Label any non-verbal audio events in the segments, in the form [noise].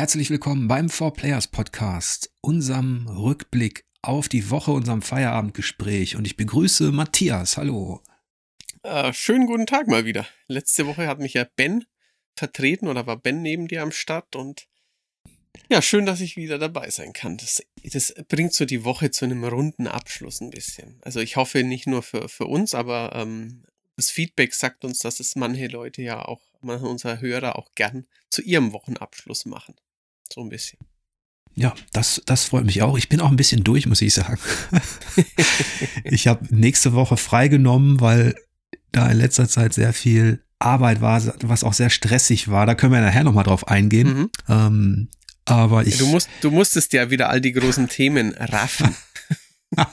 Herzlich willkommen beim Four Players Podcast, unserem Rückblick auf die Woche, unserem Feierabendgespräch. Und ich begrüße Matthias. Hallo. Äh, schönen guten Tag mal wieder. Letzte Woche hat mich ja Ben vertreten oder war Ben neben dir am Start und ja, schön, dass ich wieder dabei sein kann. Das, das bringt so die Woche zu einem runden Abschluss ein bisschen. Also ich hoffe nicht nur für, für uns, aber ähm, das Feedback sagt uns, dass es manche Leute ja auch, manche unserer Hörer auch gern zu ihrem Wochenabschluss machen. So ein bisschen. Ja, das, das freut mich auch. Ich bin auch ein bisschen durch, muss ich sagen. [laughs] ich habe nächste Woche freigenommen, weil da in letzter Zeit sehr viel Arbeit war, was auch sehr stressig war. Da können wir nachher nochmal drauf eingehen. Mhm. Ähm, aber ich. Du, musst, du musstest ja wieder all die großen Themen raffen. [laughs]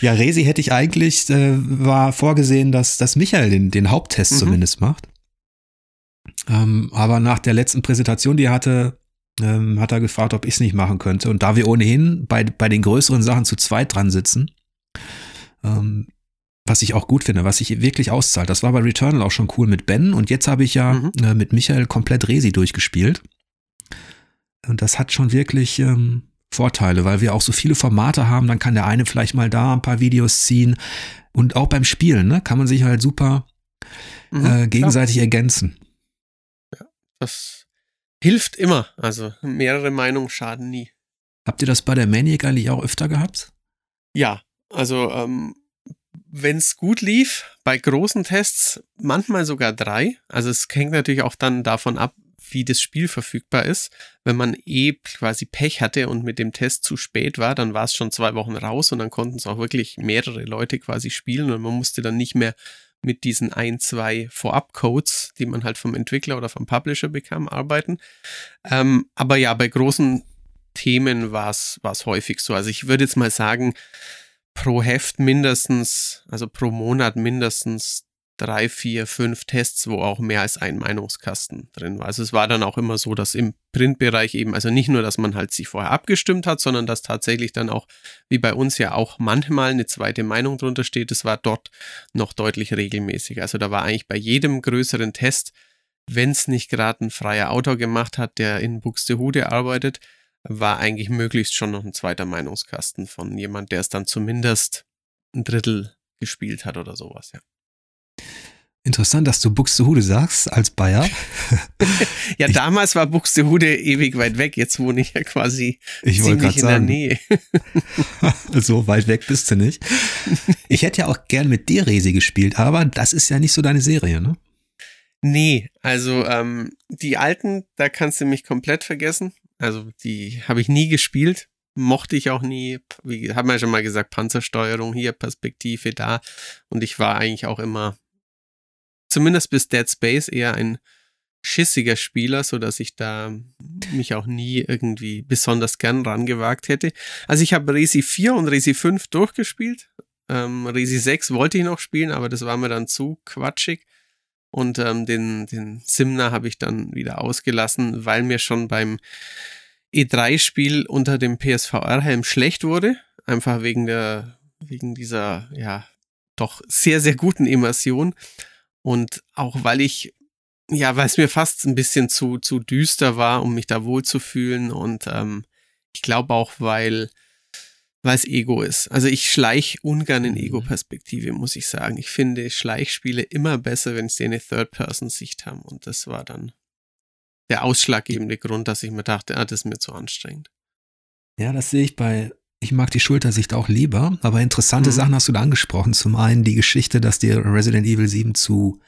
ja, Resi hätte ich eigentlich, äh, war vorgesehen, dass, dass Michael den, den Haupttest mhm. zumindest macht. Ähm, aber nach der letzten Präsentation, die er hatte, ähm, hat er gefragt, ob ich es nicht machen könnte. Und da wir ohnehin bei, bei den größeren Sachen zu zweit dran sitzen, ähm, was ich auch gut finde, was sich wirklich auszahlt. Das war bei Returnal auch schon cool mit Ben und jetzt habe ich ja mhm. äh, mit Michael komplett Resi durchgespielt. Und das hat schon wirklich ähm, Vorteile, weil wir auch so viele Formate haben, dann kann der eine vielleicht mal da ein paar Videos ziehen. Und auch beim Spielen, ne, kann man sich halt super mhm, äh, gegenseitig klar. ergänzen. Das hilft immer. Also mehrere Meinungen schaden nie. Habt ihr das bei der Maniac eigentlich auch öfter gehabt? Ja, also ähm, wenn es gut lief, bei großen Tests manchmal sogar drei. Also es hängt natürlich auch dann davon ab, wie das Spiel verfügbar ist. Wenn man eh quasi Pech hatte und mit dem Test zu spät war, dann war es schon zwei Wochen raus und dann konnten es auch wirklich mehrere Leute quasi spielen und man musste dann nicht mehr mit diesen ein, zwei Vorab-Codes, die man halt vom Entwickler oder vom Publisher bekam, arbeiten. Ähm, aber ja, bei großen Themen war es häufig so. Also ich würde jetzt mal sagen, pro Heft mindestens, also pro Monat mindestens drei, vier, fünf Tests, wo auch mehr als ein Meinungskasten drin war. Also es war dann auch immer so, dass im Printbereich eben, also nicht nur, dass man halt sich vorher abgestimmt hat, sondern dass tatsächlich dann auch, wie bei uns ja auch manchmal eine zweite Meinung drunter steht, es war dort noch deutlich regelmäßiger. Also da war eigentlich bei jedem größeren Test, wenn es nicht gerade ein freier Autor gemacht hat, der in Buxtehude arbeitet, war eigentlich möglichst schon noch ein zweiter Meinungskasten von jemand, der es dann zumindest ein Drittel gespielt hat oder sowas, ja. Interessant, dass du Buxtehude sagst als Bayer. [laughs] ja, ich, damals war Buxtehude ewig weit weg. Jetzt wohne ich ja quasi ich ziemlich in sagen, der Nähe. [laughs] so weit weg bist du nicht. Ich hätte ja auch gern mit dir Resi gespielt, aber das ist ja nicht so deine Serie, ne? Nee, also ähm, die alten, da kannst du mich komplett vergessen. Also die habe ich nie gespielt, mochte ich auch nie. Wie haben wir ja schon mal gesagt, Panzersteuerung hier, Perspektive da. Und ich war eigentlich auch immer zumindest bis Dead Space eher ein schissiger Spieler, so dass ich da mich auch nie irgendwie besonders gern rangewagt hätte. Also ich habe Resi 4 und Resi 5 durchgespielt. Ähm, Resi 6 wollte ich noch spielen, aber das war mir dann zu quatschig. Und ähm, den, den Simner habe ich dann wieder ausgelassen, weil mir schon beim E3-Spiel unter dem PSVR-Helm schlecht wurde. Einfach wegen der, wegen dieser, ja, doch sehr, sehr guten Immersion. Und auch weil ich, ja, weil es mir fast ein bisschen zu, zu düster war, um mich da wohlzufühlen. Und ähm, ich glaube auch, weil weil es Ego ist. Also ich schleich ungern in mhm. Ego-Perspektive, muss ich sagen. Ich finde Schleichspiele immer besser, wenn sie eine Third-Person-Sicht haben. Und das war dann der ausschlaggebende Grund, dass ich mir dachte, ah, das ist mir zu anstrengend. Ja, das sehe ich bei ich mag die Schultersicht auch lieber, aber interessante mhm. Sachen hast du da angesprochen. Zum einen die Geschichte, dass dir Resident Evil 7 zu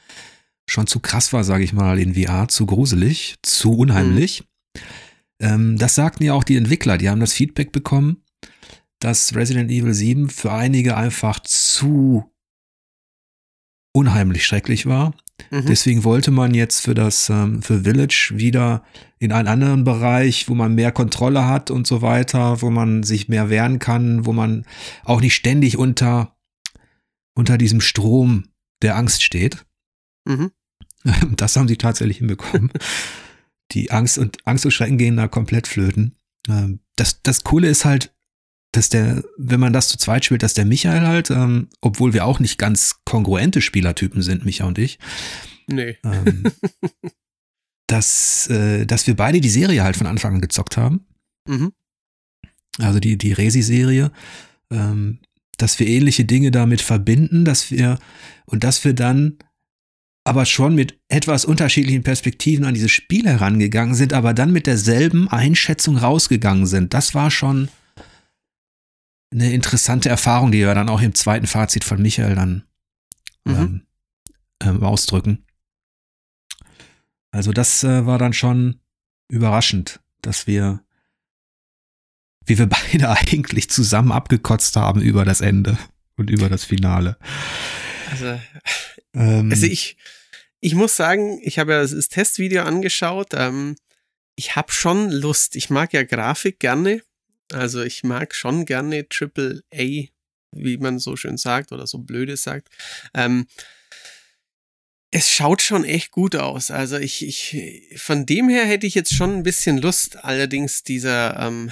schon zu krass war, sage ich mal, in VR, zu gruselig, zu unheimlich. Mhm. Ähm, das sagten ja auch die Entwickler, die haben das Feedback bekommen, dass Resident Evil 7 für einige einfach zu unheimlich schrecklich war Mhm. Deswegen wollte man jetzt für das, ähm, für Village wieder in einen anderen Bereich, wo man mehr Kontrolle hat und so weiter, wo man sich mehr wehren kann, wo man auch nicht ständig unter, unter diesem Strom der Angst steht. Mhm. [laughs] Das haben sie tatsächlich hinbekommen. [laughs] Die Angst und Angst und Schrecken gehen da komplett flöten. Ähm, das, das Coole ist halt, dass der, wenn man das zu zweit spielt, dass der Michael halt, ähm, obwohl wir auch nicht ganz kongruente Spielertypen sind, Micha und ich. Nee. Ähm, [laughs] dass, äh, dass wir beide die Serie halt von Anfang an gezockt haben. Mhm. Also die, die Resi-Serie. Ähm, dass wir ähnliche Dinge damit verbinden, dass wir und dass wir dann aber schon mit etwas unterschiedlichen Perspektiven an dieses Spiel herangegangen sind, aber dann mit derselben Einschätzung rausgegangen sind. Das war schon eine interessante Erfahrung, die wir dann auch im zweiten Fazit von Michael dann mhm. ähm, ähm, ausdrücken. Also das äh, war dann schon überraschend, dass wir, wie wir [laughs] beide eigentlich zusammen abgekotzt haben über das Ende und über das Finale. Also, ähm, also ich, ich muss sagen, ich habe ja das Testvideo angeschaut. Ähm, ich habe schon Lust. Ich mag ja Grafik gerne. Also ich mag schon gerne Triple A, wie man so schön sagt oder so blöde sagt. Ähm, es schaut schon echt gut aus. Also ich, ich, von dem her hätte ich jetzt schon ein bisschen Lust. Allerdings dieser, ähm,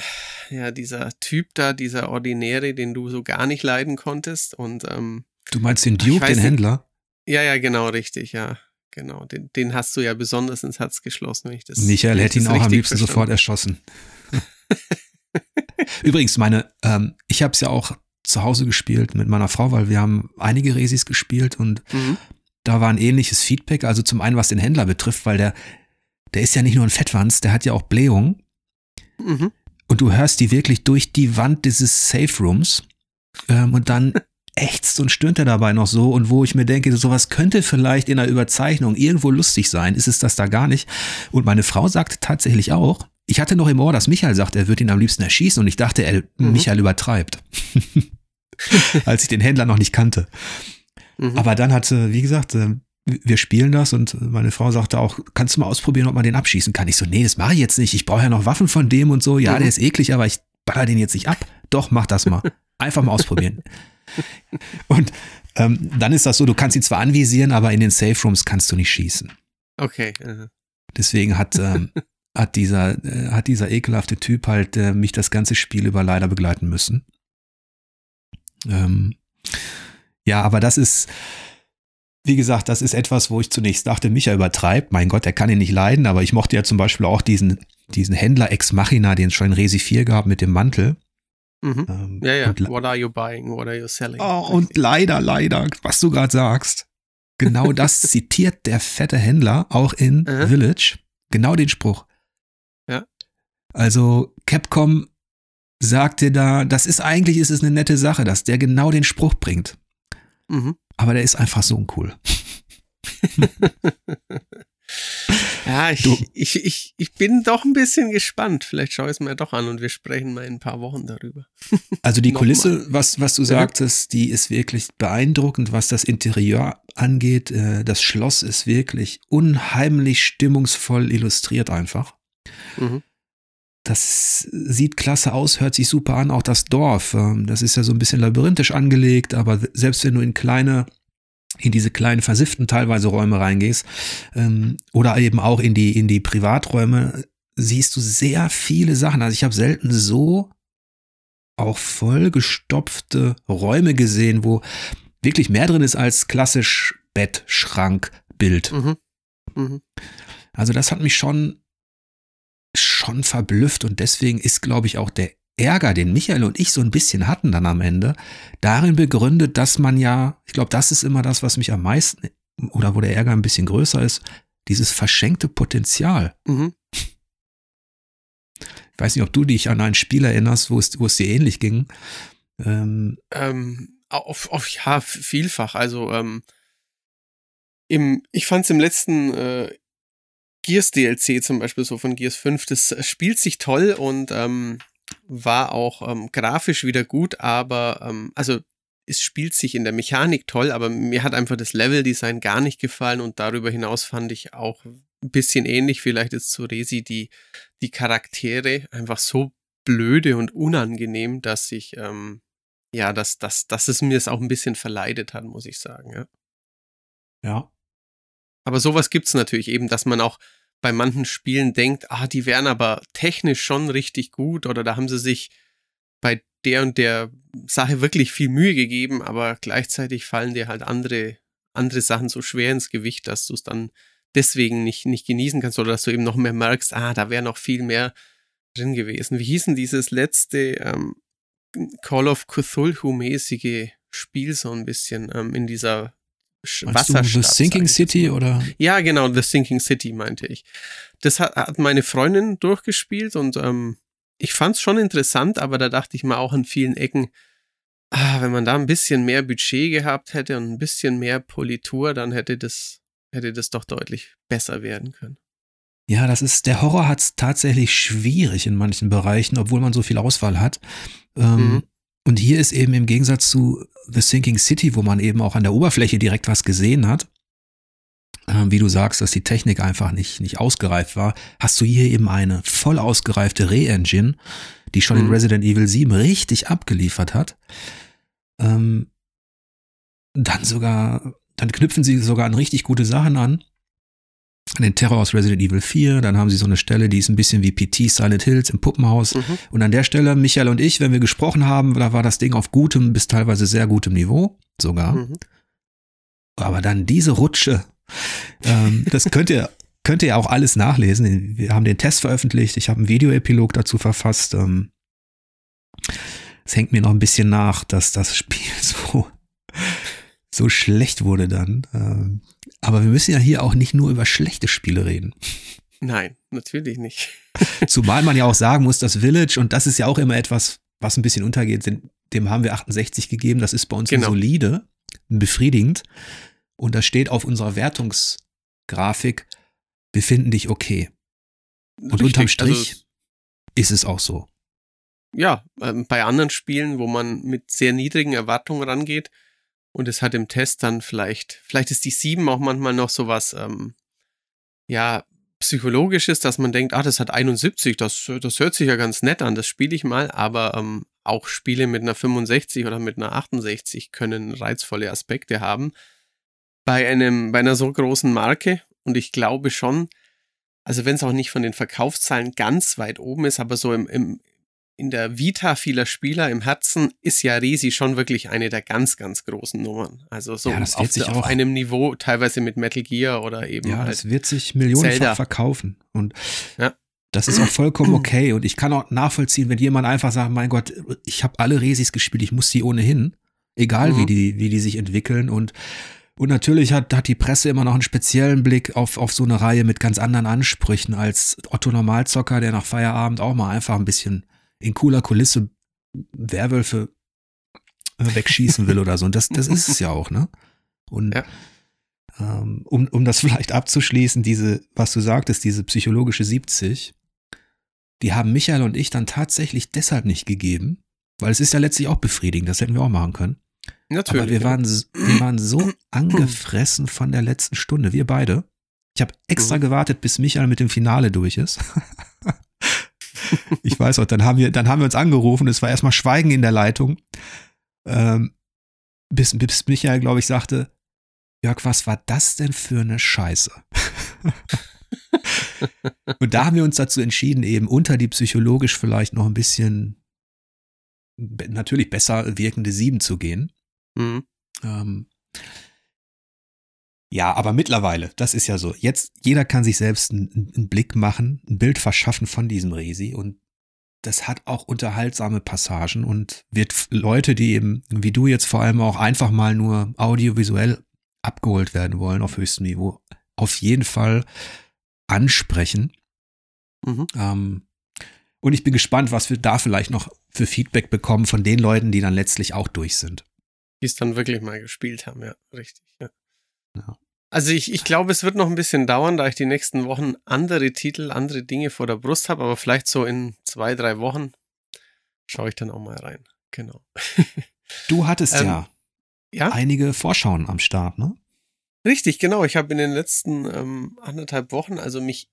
ja, dieser Typ da, dieser Ordinäre, den du so gar nicht leiden konntest und ähm, Du meinst den Duke, den Händler? Ja, ja, genau, richtig, ja. Genau, den, den hast du ja besonders ins Herz geschlossen, wenn ich das. Michael hätte ihn auch am liebsten verstanden. sofort erschossen. [laughs] Übrigens, meine, ähm, ich habe es ja auch zu Hause gespielt mit meiner Frau, weil wir haben einige Resis gespielt und mhm da war ein ähnliches Feedback. Also zum einen, was den Händler betrifft, weil der, der ist ja nicht nur ein Fettwanz, der hat ja auch Blähung. Mhm. Und du hörst die wirklich durch die Wand dieses Safe Rooms. Ähm, und dann [laughs] ächzt und stöhnt er dabei noch so. Und wo ich mir denke, sowas könnte vielleicht in der Überzeichnung irgendwo lustig sein, ist es das da gar nicht. Und meine Frau sagte tatsächlich auch, ich hatte noch im Ohr, dass Michael sagt, er wird ihn am liebsten erschießen. Und ich dachte, er, mhm. Michael übertreibt. [laughs] Als ich den Händler noch nicht kannte. Mhm. Aber dann hatte, wie gesagt, äh, wir spielen das und meine Frau sagte auch, kannst du mal ausprobieren, ob man den abschießen kann? Ich so, nee, das mache ich jetzt nicht. Ich brauche ja noch Waffen von dem und so. Ja, mhm. der ist eklig, aber ich baller den jetzt nicht ab. Doch, mach das mal. [laughs] Einfach mal ausprobieren. und ähm, dann ist das so, du kannst ihn zwar anvisieren, aber in den Safe Rooms kannst du nicht schießen. Okay. Uh Deswegen hat, ähm, [laughs] hat, dieser, äh, hat dieser ekelhafte Typ halt äh, mich das ganze Spiel über leider begleiten müssen. Ähm, ja, aber das ist, wie gesagt, das ist etwas, wo ich zunächst dachte, Micha übertreibt. Mein Gott, er kann ihn nicht leiden, aber ich mochte ja zum Beispiel auch diesen, diesen Händler Ex Machina, den es schon in Resi 4 gab mit dem Mantel. Mhm. Ähm, ja, ja. What are you buying? What are you selling? Oh, und leider, leider, was du gerade sagst, genau das [laughs] zitiert der fette Händler auch in. Village. Genau den Spruch. Also Capcom sagte da, das ist eigentlich ist es eine nette Sache, dass der genau den Spruch bringt. Mhm. Aber der ist einfach so uncool. [laughs] ja, ich, ich, ich, ich bin doch ein bisschen gespannt. Vielleicht schaue ich es mir doch an und wir sprechen mal in ein paar Wochen darüber. [laughs] also die Kulisse, was, was du sagtest, die ist wirklich beeindruckend, was das Interieur angeht. Äh, das Schloss ist wirklich unheimlich stimmungsvoll illustriert einfach. Mhm. Das sieht klasse aus, hört sich super an, auch das Dorf. Ähm, das ist ja so ein bisschen labyrinthisch angelegt, aber selbst wenn du in kleine, in diese kleinen versifften teilweise Räume reingehst, ähm, oder eben auch in die, in die Privaträume, siehst du sehr viele Sachen. Also ich habe selten so auch vollgestopfte Räume gesehen, wo wirklich mehr drin ist als klassisch Bett, Schrank, Bild. Mhm. Mhm. Also das hat mich schon schon verblüfft und deswegen ist, glaube ich, auch der Ärger, den Michael und ich so ein bisschen hatten dann am Ende, darin begründet, dass man ja, ich glaube, das ist immer das, was mich am meisten oder wo der Ärger ein bisschen größer ist, dieses verschenkte Potenzial. Mhm. Ich weiß nicht, ob du dich an ein Spiel erinnerst, wo es, wo es dir ähnlich ging. Ähm, ähm, auf, auf, ja, vielfach. Also, ähm, im, ich fand es im letzten äh, Gears DLC zum Beispiel, so von Gears 5, das spielt sich toll und ähm, war auch ähm, grafisch wieder gut, aber ähm, also es spielt sich in der Mechanik toll, aber mir hat einfach das Leveldesign gar nicht gefallen und darüber hinaus fand ich auch ein bisschen ähnlich, vielleicht jetzt zu Resi, die, die Charaktere einfach so blöde und unangenehm, dass ich, ähm, ja, dass, dass, dass es mir es auch ein bisschen verleidet hat, muss ich sagen, ja. Ja. Aber sowas gibt's natürlich eben, dass man auch bei manchen Spielen denkt, ah, die wären aber technisch schon richtig gut oder da haben sie sich bei der und der Sache wirklich viel Mühe gegeben, aber gleichzeitig fallen dir halt andere, andere Sachen so schwer ins Gewicht, dass du es dann deswegen nicht, nicht genießen kannst oder dass du eben noch mehr merkst, ah, da wäre noch viel mehr drin gewesen. Wie hieß denn dieses letzte ähm, Call of Cthulhu-mäßige Spiel so ein bisschen ähm, in dieser Wasserstadt? The Sinking City oder? Ja, genau, The Sinking City meinte ich. Das hat, hat meine Freundin durchgespielt und ähm, ich fand es schon interessant, aber da dachte ich mir auch an vielen Ecken, ah, wenn man da ein bisschen mehr Budget gehabt hätte und ein bisschen mehr Politur, dann hätte das, hätte das doch deutlich besser werden können. Ja, das ist, der Horror hat es tatsächlich schwierig in manchen Bereichen, obwohl man so viel Auswahl hat. Ähm, mhm. Und hier ist eben im Gegensatz zu The Sinking City, wo man eben auch an der Oberfläche direkt was gesehen hat, äh, wie du sagst, dass die Technik einfach nicht, nicht ausgereift war, hast du hier eben eine voll ausgereifte Re-Engine, die schon mhm. in Resident Evil 7 richtig abgeliefert hat. Ähm, dann sogar, dann knüpfen sie sogar an richtig gute Sachen an den Terror aus Resident Evil 4, dann haben sie so eine Stelle, die ist ein bisschen wie PT Silent Hills im Puppenhaus. Mhm. Und an der Stelle, Michael und ich, wenn wir gesprochen haben, da war das Ding auf gutem bis teilweise sehr gutem Niveau, sogar. Mhm. Aber dann diese Rutsche, ähm, [laughs] das könnt ihr, könnt ihr auch alles nachlesen. Wir haben den Test veröffentlicht, ich habe einen Videoepilog dazu verfasst. Ähm, es hängt mir noch ein bisschen nach, dass das Spiel [laughs] so, so schlecht wurde dann. Ähm, aber wir müssen ja hier auch nicht nur über schlechte Spiele reden. Nein, natürlich nicht. [laughs] [laughs] Zumal man ja auch sagen muss, das Village, und das ist ja auch immer etwas, was ein bisschen untergeht, dem haben wir 68 gegeben. Das ist bei uns genau. solide, befriedigend. Und das steht auf unserer Wertungsgrafik, wir finden dich okay. Und Richtig, unterm Strich also, ist es auch so. Ja, ähm, bei anderen Spielen, wo man mit sehr niedrigen Erwartungen rangeht, und es hat im Test dann vielleicht, vielleicht ist die 7 auch manchmal noch sowas, ähm, ja, psychologisches, dass man denkt, ah, das hat 71, das, das hört sich ja ganz nett an, das spiele ich mal, aber ähm, auch Spiele mit einer 65 oder mit einer 68 können reizvolle Aspekte haben. Bei einem, bei einer so großen Marke, und ich glaube schon, also wenn es auch nicht von den Verkaufszahlen ganz weit oben ist, aber so im, im, in der Vita vieler Spieler im Herzen ist ja Resi schon wirklich eine der ganz, ganz großen Nummern. Also so ja, auf, auf, auf einem Niveau, teilweise mit Metal Gear oder eben. Ja, halt das wird sich millionenfach verkaufen. Und ja. das ist auch vollkommen okay. Und ich kann auch nachvollziehen, wenn jemand einfach sagt, mein Gott, ich habe alle Resis gespielt, ich muss die ohnehin. Egal mhm. wie die, wie die sich entwickeln. Und und natürlich hat, hat die Presse immer noch einen speziellen Blick auf, auf so eine Reihe mit ganz anderen Ansprüchen als Otto Normalzocker, der nach Feierabend auch mal einfach ein bisschen in cooler Kulisse Werwölfe äh, wegschießen will oder so. Und das, das ist es ja auch, ne? Und ja. ähm, um, um das vielleicht abzuschließen, diese, was du sagtest, diese psychologische 70, die haben Michael und ich dann tatsächlich deshalb nicht gegeben, weil es ist ja letztlich auch befriedigend, das hätten wir auch machen können. Natürlich. Aber wir waren, wir waren so [clears throat] angefressen von der letzten Stunde, wir beide. Ich habe extra mhm. gewartet, bis Michael mit dem Finale durch ist. [laughs] ich weiß auch, dann haben wir, dann haben wir uns angerufen, es war erstmal Schweigen in der Leitung. Ähm, bis, bis Michael, glaube ich, sagte, Jörg, was war das denn für eine Scheiße? [laughs] und da haben wir uns dazu entschieden, eben unter die psychologisch vielleicht noch ein bisschen natürlich besser wirkende Sieben zu gehen. Mhm. Ähm, ja, aber mittlerweile, das ist ja so. Jetzt, jeder kann sich selbst einen, einen Blick machen, ein Bild verschaffen von diesem Resi und das hat auch unterhaltsame Passagen und wird Leute, die eben, wie du jetzt vor allem auch einfach mal nur audiovisuell abgeholt werden wollen auf höchstem Niveau, auf jeden Fall ansprechen. Mhm. Ähm, und ich bin gespannt, was wir da vielleicht noch für Feedback bekommen von den Leuten, die dann letztlich auch durch sind. Die es dann wirklich mal gespielt haben, ja, richtig. Ja. Also ich, ich glaube, es wird noch ein bisschen dauern, da ich die nächsten Wochen andere Titel, andere Dinge vor der Brust habe, aber vielleicht so in zwei, drei Wochen schaue ich dann auch mal rein. Genau. Du hattest ähm, ja, ja einige Vorschauen am Start, ne? Richtig, genau. Ich habe in den letzten ähm, anderthalb Wochen also mich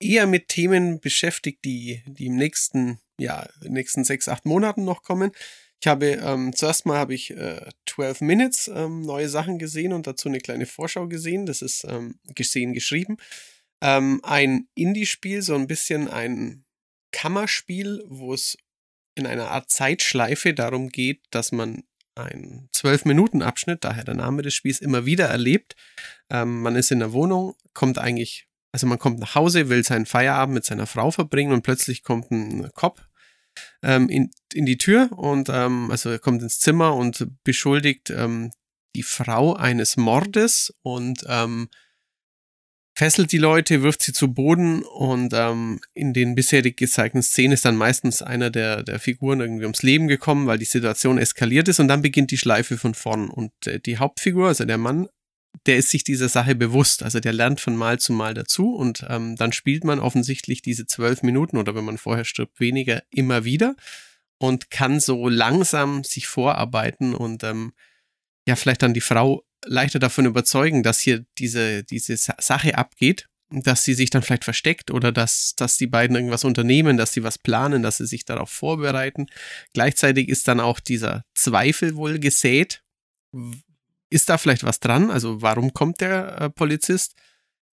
eher mit Themen beschäftigt, die, die im nächsten, ja, nächsten sechs, acht Monaten noch kommen. Ich habe ähm, zuerst mal habe ich äh, 12 Minutes ähm, neue Sachen gesehen und dazu eine kleine Vorschau gesehen. Das ist ähm, gesehen geschrieben. Ähm, ein Indie-Spiel, so ein bisschen ein Kammerspiel, wo es in einer Art Zeitschleife darum geht, dass man ein 12-Minuten-Abschnitt, daher der Name des Spiels, immer wieder erlebt. Ähm, man ist in der Wohnung, kommt eigentlich, also man kommt nach Hause, will seinen Feierabend mit seiner Frau verbringen und plötzlich kommt ein Cop ähm, in, in die Tür und ähm, also er kommt ins Zimmer und beschuldigt ähm, die Frau eines Mordes und ähm, fesselt die Leute, wirft sie zu Boden und ähm, in den bisherig gezeigten Szenen ist dann meistens einer der, der Figuren irgendwie ums Leben gekommen, weil die Situation eskaliert ist und dann beginnt die Schleife von vorn und äh, die Hauptfigur, also der Mann, der ist sich dieser Sache bewusst, also der lernt von Mal zu Mal dazu und ähm, dann spielt man offensichtlich diese zwölf Minuten oder wenn man vorher stirbt, weniger immer wieder und kann so langsam sich vorarbeiten und ähm, ja, vielleicht dann die Frau leichter davon überzeugen, dass hier diese, diese Sache abgeht, dass sie sich dann vielleicht versteckt oder dass, dass die beiden irgendwas unternehmen, dass sie was planen, dass sie sich darauf vorbereiten. Gleichzeitig ist dann auch dieser Zweifel wohl gesät. Ist da vielleicht was dran? Also warum kommt der äh, Polizist?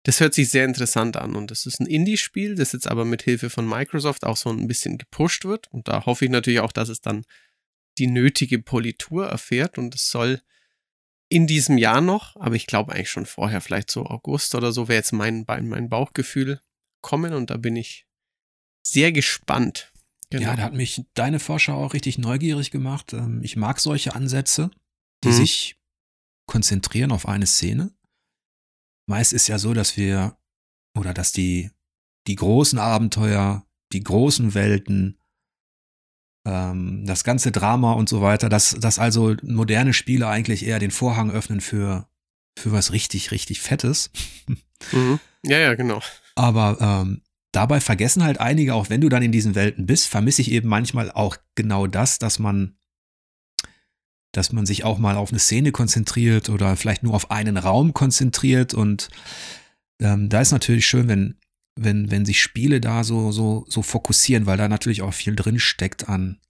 Das hört sich sehr interessant an und das ist ein Indie-Spiel, das jetzt aber mit Hilfe von Microsoft auch so ein bisschen gepusht wird und da hoffe ich natürlich auch, dass es dann die nötige Politur erfährt und es soll in diesem Jahr noch, aber ich glaube eigentlich schon vorher, vielleicht so August oder so, wäre jetzt mein, mein Bauchgefühl kommen und da bin ich sehr gespannt. Genau. Ja, da hat mich deine Vorschau auch richtig neugierig gemacht. Ähm, ich mag solche Ansätze, die mhm. sich konzentrieren auf eine Szene. Meist ist ja so, dass wir oder dass die, die großen Abenteuer, die großen Welten ähm, das ganze Drama und so weiter, dass, dass also moderne Spiele eigentlich eher den Vorhang öffnen für, für was richtig, richtig Fettes. [laughs] Mhm. Ja, ja, genau. Aber ähm, dabei vergessen halt einige, auch wenn du dann in diesen Welten bist, vermisse ich eben manchmal auch genau das, dass man dass man sich auch mal auf eine Szene konzentriert oder vielleicht nur auf einen Raum konzentriert und ähm, da ist natürlich schön, wenn wenn, wenn sich Spiele da so, so, so fokussieren, weil da natürlich auch viel drin steckt an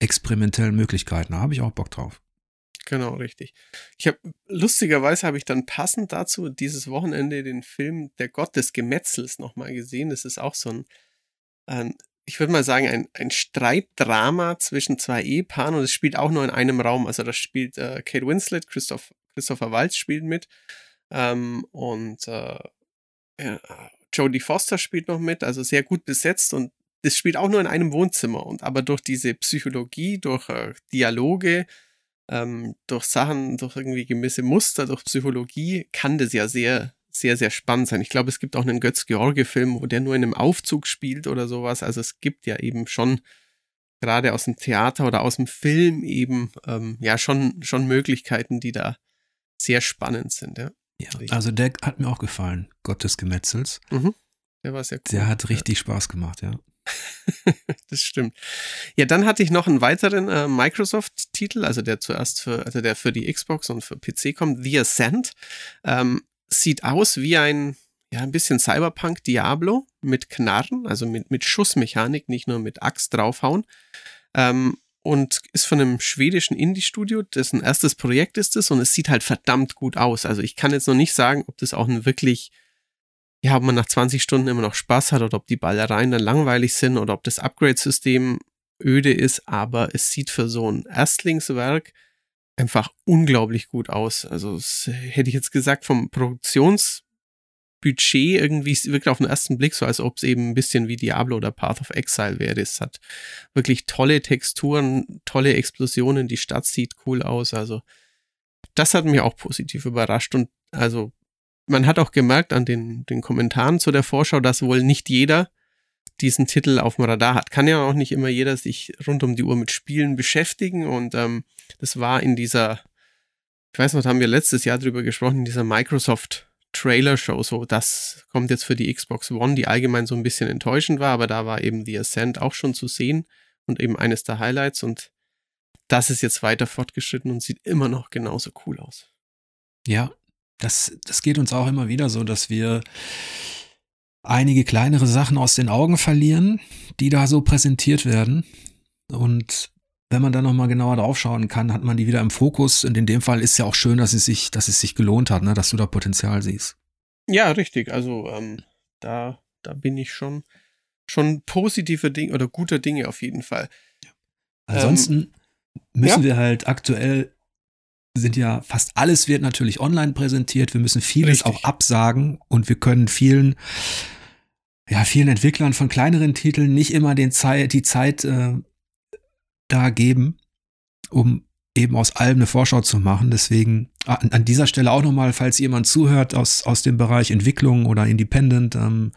experimentellen Möglichkeiten. Da habe ich auch Bock drauf. Genau, richtig. Ich habe lustigerweise habe ich dann passend dazu dieses Wochenende den Film Der Gott des Gemetzels nochmal gesehen. Das ist auch so ein, ein ich würde mal sagen, ein, ein Streitdrama zwischen zwei Ehepaaren und es spielt auch nur in einem Raum. Also da spielt äh, Kate Winslet, Christoph, Christopher Waltz spielt mit ähm, und äh, ja, Jodie Foster spielt noch mit, also sehr gut besetzt und das spielt auch nur in einem Wohnzimmer und aber durch diese Psychologie, durch äh, Dialoge, ähm, durch Sachen, durch irgendwie gewisse Muster, durch Psychologie kann das ja sehr, sehr, sehr spannend sein. Ich glaube, es gibt auch einen Götz-George-Film, wo der nur in einem Aufzug spielt oder sowas. Also es gibt ja eben schon gerade aus dem Theater oder aus dem Film eben ähm, ja schon, schon Möglichkeiten, die da sehr spannend sind. Ja. Ja, also der hat mir auch gefallen, Gott des Gemetzels. Mhm. Der war sehr cool. Der hat richtig ja. Spaß gemacht, ja. [laughs] das stimmt. Ja, dann hatte ich noch einen weiteren äh, Microsoft-Titel, also der zuerst für, also der für die Xbox und für PC kommt, The Ascent. Ähm, sieht aus wie ein, ja, ein bisschen Cyberpunk Diablo mit Knarren, also mit, mit Schussmechanik, nicht nur mit Axt draufhauen. Ähm, und ist von einem schwedischen Indie-Studio, dessen erstes Projekt ist es und es sieht halt verdammt gut aus. Also ich kann jetzt noch nicht sagen, ob das auch ein wirklich, ja, ob man nach 20 Stunden immer noch Spaß hat oder ob die Ballereien dann langweilig sind oder ob das Upgrade-System öde ist, aber es sieht für so ein Erstlingswerk einfach unglaublich gut aus. Also hätte ich jetzt gesagt, vom Produktions- Budget irgendwie wirkt auf den ersten Blick so, als ob es eben ein bisschen wie Diablo oder Path of Exile wäre. Es hat wirklich tolle Texturen, tolle Explosionen, die Stadt sieht cool aus. Also das hat mich auch positiv überrascht und also man hat auch gemerkt an den, den Kommentaren zu der Vorschau, dass wohl nicht jeder diesen Titel auf dem Radar hat. Kann ja auch nicht immer jeder sich rund um die Uhr mit Spielen beschäftigen und ähm, das war in dieser, ich weiß noch, da haben wir letztes Jahr drüber gesprochen, in dieser Microsoft Trailer-Show. So, das kommt jetzt für die Xbox One, die allgemein so ein bisschen enttäuschend war, aber da war eben The Ascent auch schon zu sehen und eben eines der Highlights und das ist jetzt weiter fortgeschritten und sieht immer noch genauso cool aus. Ja, das, das geht uns auch immer wieder so, dass wir einige kleinere Sachen aus den Augen verlieren, die da so präsentiert werden. Und wenn man da nochmal genauer draufschauen kann, hat man die wieder im Fokus. Und in dem Fall ist ja auch schön, dass es sich, dass es sich gelohnt hat, ne, dass du da Potenzial siehst. Ja, richtig. Also ähm, da, da bin ich schon, schon positive Dinge oder guter Dinge auf jeden Fall. Ansonsten ähm, müssen ja? wir halt aktuell sind ja fast alles wird natürlich online präsentiert. Wir müssen vieles Richtig. auch absagen und wir können vielen, ja, vielen Entwicklern von kleineren Titeln nicht immer den Zeit, die Zeit äh, da geben, um eben aus allem eine Vorschau zu machen. Deswegen an, an dieser Stelle auch nochmal, falls jemand zuhört aus, aus dem Bereich Entwicklung oder Independent, ähm,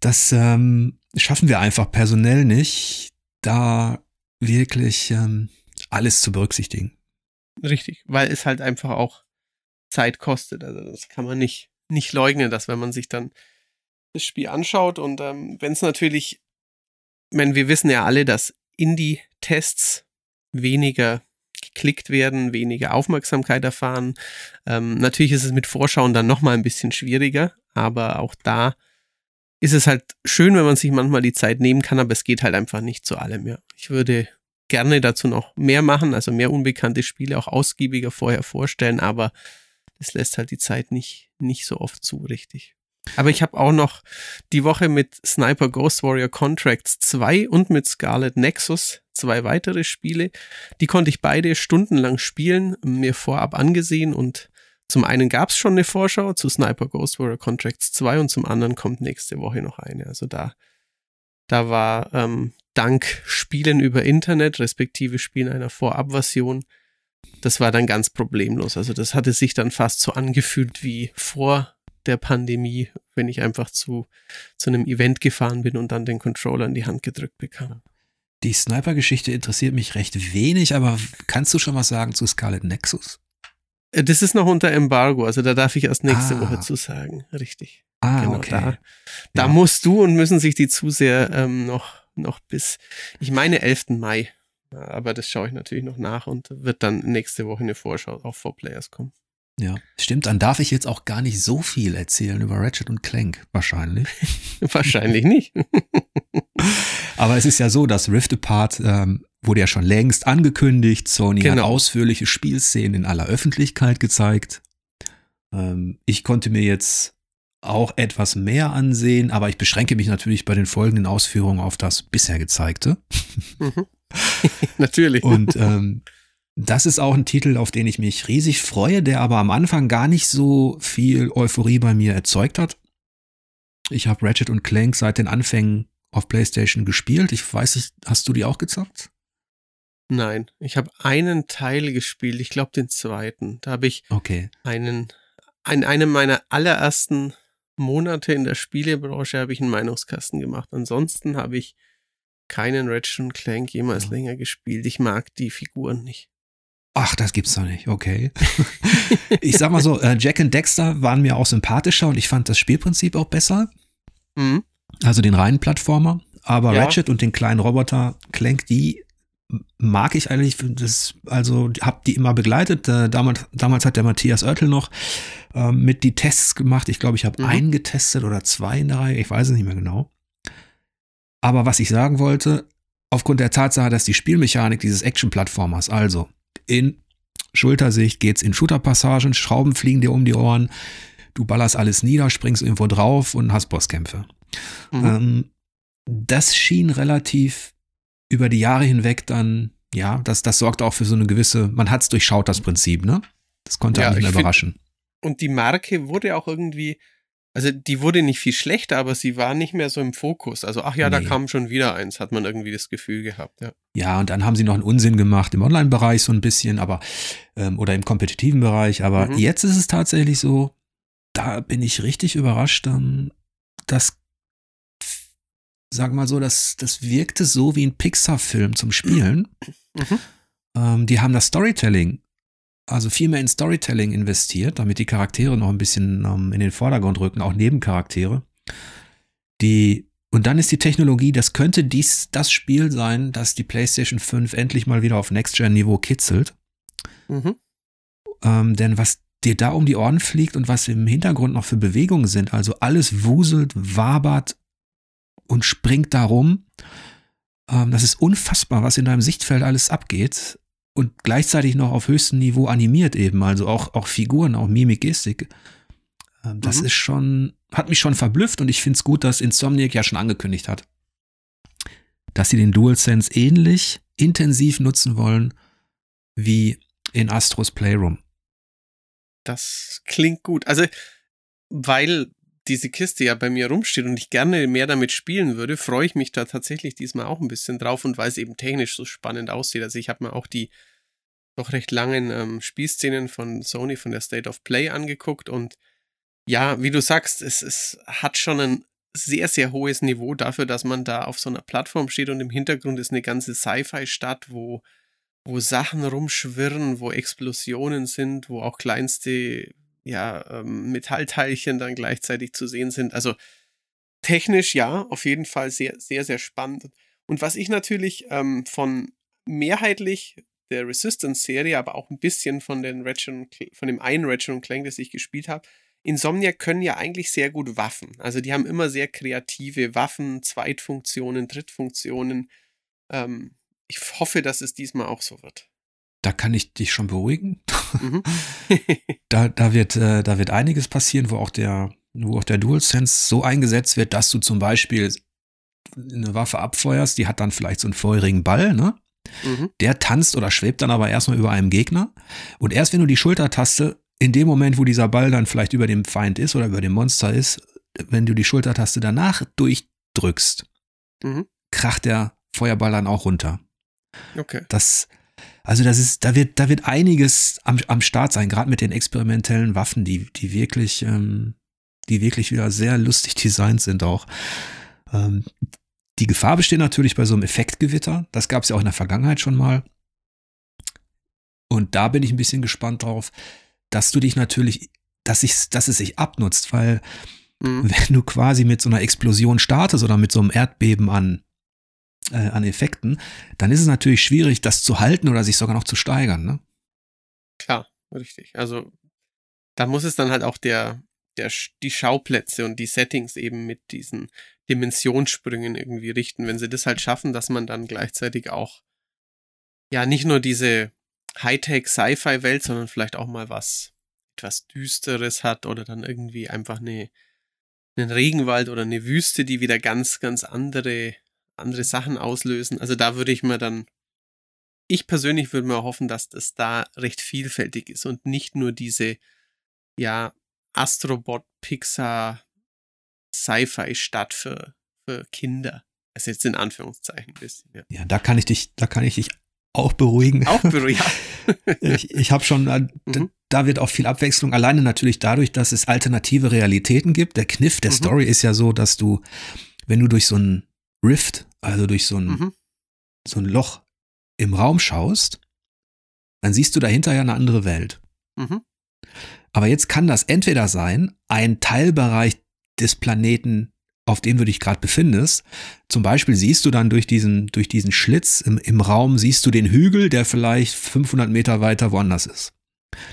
das ähm, schaffen wir einfach personell nicht, da wirklich ähm, alles zu berücksichtigen. Richtig, weil es halt einfach auch Zeit kostet. Also das kann man nicht, nicht leugnen, dass wenn man sich dann das Spiel anschaut und ähm, wenn es natürlich, ich meine, wir wissen ja alle, dass Indie-Tests weniger geklickt werden, weniger Aufmerksamkeit erfahren. Ähm, natürlich ist es mit Vorschauen dann nochmal ein bisschen schwieriger, aber auch da ist es halt schön, wenn man sich manchmal die Zeit nehmen kann, aber es geht halt einfach nicht zu allem, ja. Ich würde gerne dazu noch mehr machen, also mehr unbekannte Spiele auch ausgiebiger vorher vorstellen, aber es lässt halt die Zeit nicht, nicht so oft zu, richtig. Aber ich habe auch noch die Woche mit Sniper Ghost Warrior Contracts 2 und mit Scarlet Nexus zwei weitere Spiele. Die konnte ich beide stundenlang spielen, mir vorab angesehen und zum einen gab es schon eine Vorschau zu Sniper Ghost Warrior Contracts 2 und zum anderen kommt nächste Woche noch eine. Also da, da war ähm, dank Spielen über Internet, respektive Spielen einer Vorabversion, das war dann ganz problemlos. Also das hatte sich dann fast so angefühlt wie vor der Pandemie, wenn ich einfach zu, zu einem Event gefahren bin und dann den Controller in die Hand gedrückt bekam. Die Sniper-Geschichte interessiert mich recht wenig, aber kannst du schon was sagen zu Scarlet Nexus? Äh, Das ist noch unter Embargo, also da darf ich erst nächste Ah. Woche zu sagen. Richtig. Ah, genau, okay. da, da Ja. musst du und müssen sich die Zuseher ähm, noch, noch bis, ich meine, 11. Mai. Aber das schaue ich natürlich noch nach und wird dann nächste Woche eine Vorschau auf 4Players kommen. Ja, stimmt. Dann darf ich jetzt auch gar nicht so viel erzählen über Ratchet und Clank, wahrscheinlich. [laughs] Wahrscheinlich nicht. [laughs] Aber es ist ja so, dass Rift Apart ähm, wurde ja schon längst angekündigt. Sony hat Genau. ausführliche Spielszenen in aller Öffentlichkeit gezeigt. Ähm, ich konnte mir jetzt auch etwas mehr ansehen, aber ich beschränke mich natürlich bei den folgenden Ausführungen auf das bisher gezeigte. Mhm. [laughs] natürlich. Und ähm, das ist auch ein Titel, auf den ich mich riesig freue, der aber am Anfang gar nicht so viel Euphorie bei mir erzeugt hat. Ich habe Ratchet und Clank seit den Anfängen auf PlayStation gespielt. Ich weiß nicht, hast du die auch gezockt? Nein, ich habe einen Teil gespielt, ich glaube den zweiten. Da habe ich Okay. einen, in einem meiner allerersten Monate in der Spielebranche habe ich einen Meinungskasten gemacht. Ansonsten habe ich keinen Ratchet und Clank jemals Ja. länger gespielt. Ich mag die Figuren nicht. Ach, das gibt's doch nicht. Okay. [laughs] ich sag mal so, äh, Jack und Dexter waren mir auch sympathischer und ich fand das Spielprinzip auch besser. Mhm. Also den reinen Plattformer. Aber Ja. Ratchet und den kleinen Roboter Clank, die mag ich eigentlich. Das, also hab die immer begleitet. Damals, damals hat der Matthias Oertel noch ähm, mit die Tests gemacht. Ich glaube, ich habe Mhm. einen getestet oder zwei in der Reihe. Ich weiß es nicht mehr genau. Aber was ich sagen wollte, aufgrund der Tatsache, dass die Spielmechanik dieses Action-Plattformers, also in Schultersicht geht's in Shooter-Passagen, Schrauben fliegen dir um die Ohren, du ballerst alles nieder, springst irgendwo drauf und hast Bosskämpfe. Mhm. Ähm, das schien relativ über die Jahre hinweg dann, ja, das, das sorgt auch für so eine gewisse, man hat's durchschaut, das Prinzip, ne? Das konnte Ja, nicht mehr ich find- überraschen. Und die Marke wurde auch irgendwie, also die wurde nicht viel schlechter, aber sie war nicht mehr so im Fokus. Also, ach ja, da Nee. kam schon wieder eins, hat man irgendwie das Gefühl gehabt, ja. Ja, und dann haben sie noch einen Unsinn gemacht im Online-Bereich so ein bisschen, aber, ähm, oder im kompetitiven Bereich, aber Mhm. jetzt ist es tatsächlich so, da bin ich richtig überrascht, ähm, dass, sag mal so, das, das wirkte so wie ein Pixar-Film zum Spielen. Mhm. Ähm, die haben das Storytelling, also viel mehr in Storytelling investiert, damit die Charaktere noch ein bisschen ähm, in den Vordergrund rücken, auch Nebencharaktere. Die, und dann ist die Technologie, das könnte dies das Spiel sein, das die PlayStation 5 endlich mal wieder auf Next-Gen-Niveau kitzelt. Mhm. Ähm, denn was dir da um die Ohren fliegt und was im Hintergrund noch für Bewegungen sind, also alles wuselt, wabert und springt da rum. Ähm, das ist unfassbar, was in deinem Sichtfeld alles abgeht und gleichzeitig noch auf höchstem Niveau animiert eben, also auch, auch Figuren, auch Mimik, Gestik. Ähm, das Mhm. ist schon, hat mich schon verblüfft und ich finde es gut, dass Insomniac ja schon angekündigt hat, dass sie den DualSense ähnlich intensiv nutzen wollen wie in Astros Playroom. Das klingt gut. Also, weil diese Kiste ja bei mir rumsteht und ich gerne mehr damit spielen würde, freue ich mich da tatsächlich diesmal auch ein bisschen drauf und weil es eben technisch so spannend aussieht. Also ich habe mir auch die doch recht langen ähm, Spielszenen von Sony von der State of Play angeguckt und ja, wie du sagst, es, es hat schon ein sehr, sehr hohes Niveau dafür, dass man da auf so einer Plattform steht und im Hintergrund ist eine ganze Sci-Fi-Stadt, wo, wo Sachen rumschwirren, wo Explosionen sind, wo auch kleinste ja, ähm, Metallteilchen dann gleichzeitig zu sehen sind. Also technisch ja, auf jeden Fall sehr, sehr, sehr spannend. Und was ich natürlich ähm, von mehrheitlich der Resistance-Serie, aber auch ein bisschen von, den Ratchet von dem einen Ratchet Clank, das ich gespielt habe, Insomnia können ja eigentlich sehr gut Waffen. Also die haben immer sehr kreative Waffen, Zweitfunktionen, Drittfunktionen. Ähm, ich hoffe, dass es diesmal auch so wird. Da kann ich dich schon beruhigen. Mhm. [laughs] da, da, wird, äh, da wird einiges passieren, wo auch der, wo auch der DualSense so eingesetzt wird, dass du zum Beispiel eine Waffe abfeuerst, die hat dann vielleicht so einen feurigen Ball, ne? Mhm. Der tanzt oder schwebt dann aber erstmal über einem Gegner. Und erst wenn du die Schultertaste in dem Moment, wo dieser Ball dann vielleicht über dem Feind ist oder über dem Monster ist, wenn du die Schultertaste danach durchdrückst, mhm. kracht der Feuerball dann auch runter. Okay. Das, also das ist, da wird, da wird einiges am, am Start sein, gerade mit den experimentellen Waffen, die, die wirklich, ähm, die wirklich wieder sehr lustig [laughs] designt sind auch. Ähm, die Gefahr besteht natürlich bei so einem Effektgewitter. Das gab es ja auch in der Vergangenheit schon mal. Und da bin ich ein bisschen gespannt drauf, dass du dich natürlich, dass, ich, dass es sich abnutzt, weil mhm. wenn du quasi mit so einer Explosion startest oder mit so einem Erdbeben an, äh, an Effekten, dann ist es natürlich schwierig, das zu halten oder sich sogar noch zu steigern. Ne? Klar, richtig. Also da muss es dann halt auch der, der, die Schauplätze und die Settings eben mit diesen Dimensionssprüngen irgendwie richten. Wenn sie das halt schaffen, dass man dann gleichzeitig auch ja nicht nur diese Hightech-Sci-Fi-Welt, sondern vielleicht auch mal was etwas Düsteres hat oder dann irgendwie einfach eine, einen Regenwald oder eine Wüste, die wieder ganz, ganz andere, andere Sachen auslösen. Also da würde ich mir dann, ich persönlich würde mir hoffen, dass das da recht vielfältig ist und nicht nur diese, ja, Astrobot, Pixar, Sci-Fi-Stadt für, für Kinder. Ist jetzt in Anführungszeichen ein bisschen. Ja. ja, da kann ich dich, da kann ich dich auch beruhigen. Auch beruhigen, [laughs] ich ich habe schon, äh, mhm. da wird auch viel Abwechslung. Alleine natürlich dadurch, dass es alternative Realitäten gibt. Der Kniff der mhm. Story ist ja so, dass du, wenn du durch so ein Rift, also durch so ein, mhm. so ein Loch im Raum schaust, dann siehst du dahinter ja eine andere Welt. Mhm. Aber jetzt kann das entweder sein, ein Teilbereich des Planeten auf dem du dich gerade befindest. Zum Beispiel siehst du dann durch diesen, durch diesen Schlitz im, im Raum, siehst du den Hügel, der vielleicht 500 Meter weiter woanders ist.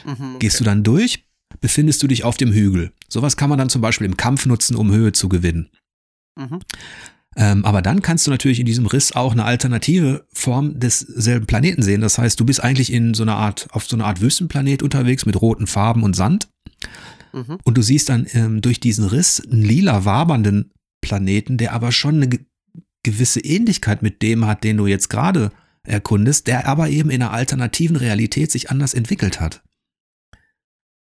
Mhm, okay. Gehst du dann durch, befindest du dich auf dem Hügel. Sowas kann man dann zum Beispiel im Kampf nutzen, um Höhe zu gewinnen. Mhm. Ähm, aber dann kannst du natürlich in diesem Riss auch eine alternative Form desselben Planeten sehen. Das heißt, du bist eigentlich in so einer Art, auf so einer Art Wüstenplanet unterwegs mit roten Farben und Sand. Mhm. Und du siehst dann ähm, durch diesen Riss einen lila wabernden Planeten, der aber schon eine gewisse Ähnlichkeit mit dem hat, den du jetzt gerade erkundest, der aber eben in einer alternativen Realität sich anders entwickelt hat.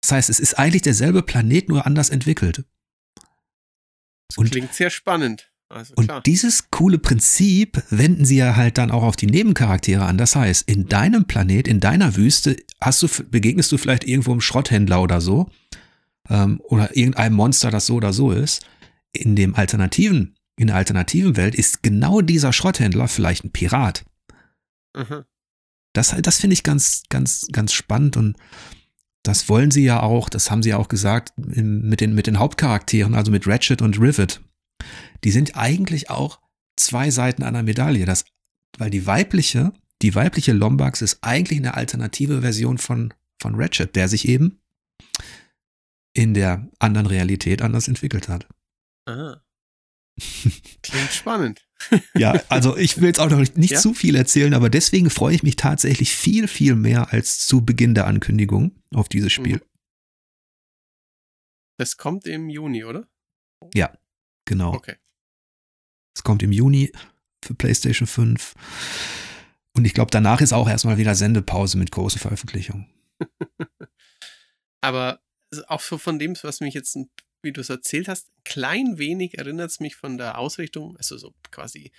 Das heißt, es ist eigentlich derselbe Planet, nur anders entwickelt. Das und, klingt sehr spannend. Also, und dieses coole Prinzip wenden sie ja halt dann auch auf die Nebencharaktere an. Das heißt, in deinem Planet, in deiner Wüste, hast du, begegnest du vielleicht irgendwo einem Schrotthändler oder so, ähm, oder irgendeinem Monster, das so oder so ist in dem alternativen, in der alternativen Welt ist genau dieser Schrotthändler vielleicht ein Pirat. Mhm. Das, das finde ich ganz, ganz, ganz spannend und das wollen sie ja auch, das haben sie ja auch gesagt mit den, mit den Hauptcharakteren, also mit Ratchet und Rivet. Die sind eigentlich auch zwei Seiten einer Medaille. Das, weil die weibliche, die weibliche Lombax ist eigentlich eine alternative Version von, von Ratchet, der sich eben in der anderen Realität anders entwickelt hat. Aha. [laughs] Klingt spannend. ja, also ich will jetzt auch noch nicht ja? zu viel erzählen, aber deswegen freue ich mich tatsächlich viel, viel mehr als zu Beginn der Ankündigung auf dieses Spiel. Mhm. Das kommt im Juni, oder? Ja, genau. Okay. Es kommt im Juni für PlayStation 5. Und ich glaube, danach ist auch erstmal wieder Sendepause mit großen Veröffentlichungen. [laughs] Aber auch so von dem, was mich jetzt, wie du es erzählt hast, ein klein wenig erinnert es mich von der Ausrichtung, also so quasi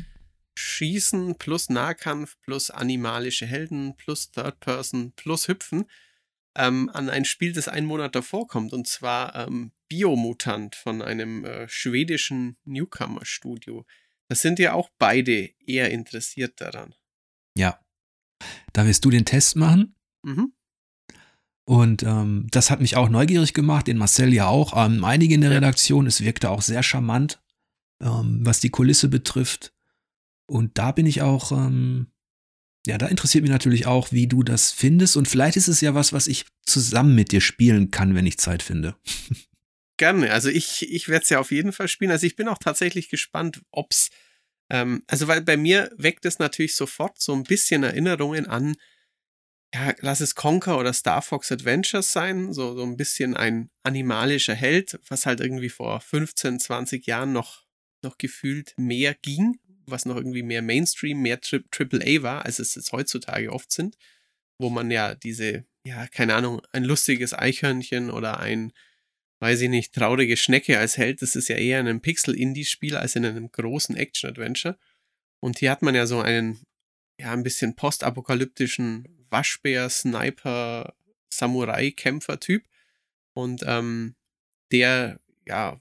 Schießen plus Nahkampf plus animalische Helden plus Third Person plus Hüpfen ähm, an ein Spiel, das einen Monat davor kommt, und zwar ähm, Biomutant von einem äh, schwedischen Newcomer-Studio. Das sind ja auch beide eher interessiert daran. Ja. Da wirst du den Test machen. Mhm. Und ähm, das hat mich auch neugierig gemacht, den Marcel ja auch. Ähm, einige in der Redaktion, es wirkte auch sehr charmant, ähm, was die Kulisse betrifft. Und da bin ich auch, ähm, ja, da interessiert mich natürlich auch, wie du das findest. Und vielleicht ist es ja was, was ich zusammen mit dir spielen kann, wenn ich Zeit finde. [laughs] Gerne. Also ich, ich werde es ja auf jeden Fall spielen. Also ich bin auch tatsächlich gespannt, ob's, ähm, also weil bei mir weckt es natürlich sofort so ein bisschen Erinnerungen an, ja, lass es Conker oder Star Fox Adventures sein, so, so ein bisschen ein animalischer Held, was halt irgendwie vor 15, 20 Jahren noch, noch gefühlt mehr ging was noch irgendwie mehr Mainstream, mehr Tri AAA war, als es jetzt heutzutage oft sind, wo man ja diese, ja, keine Ahnung, ein lustiges Eichhörnchen oder ein, weiß ich nicht, traurige Schnecke als Held, das ist ja eher in einem Pixel-Indie-Spiel als in einem großen Action-Adventure. Und hier hat man ja so einen, ja, ein bisschen postapokalyptischen Waschbär, Sniper, Samurai-Kämpfer-Typ. Und ähm, der, ja,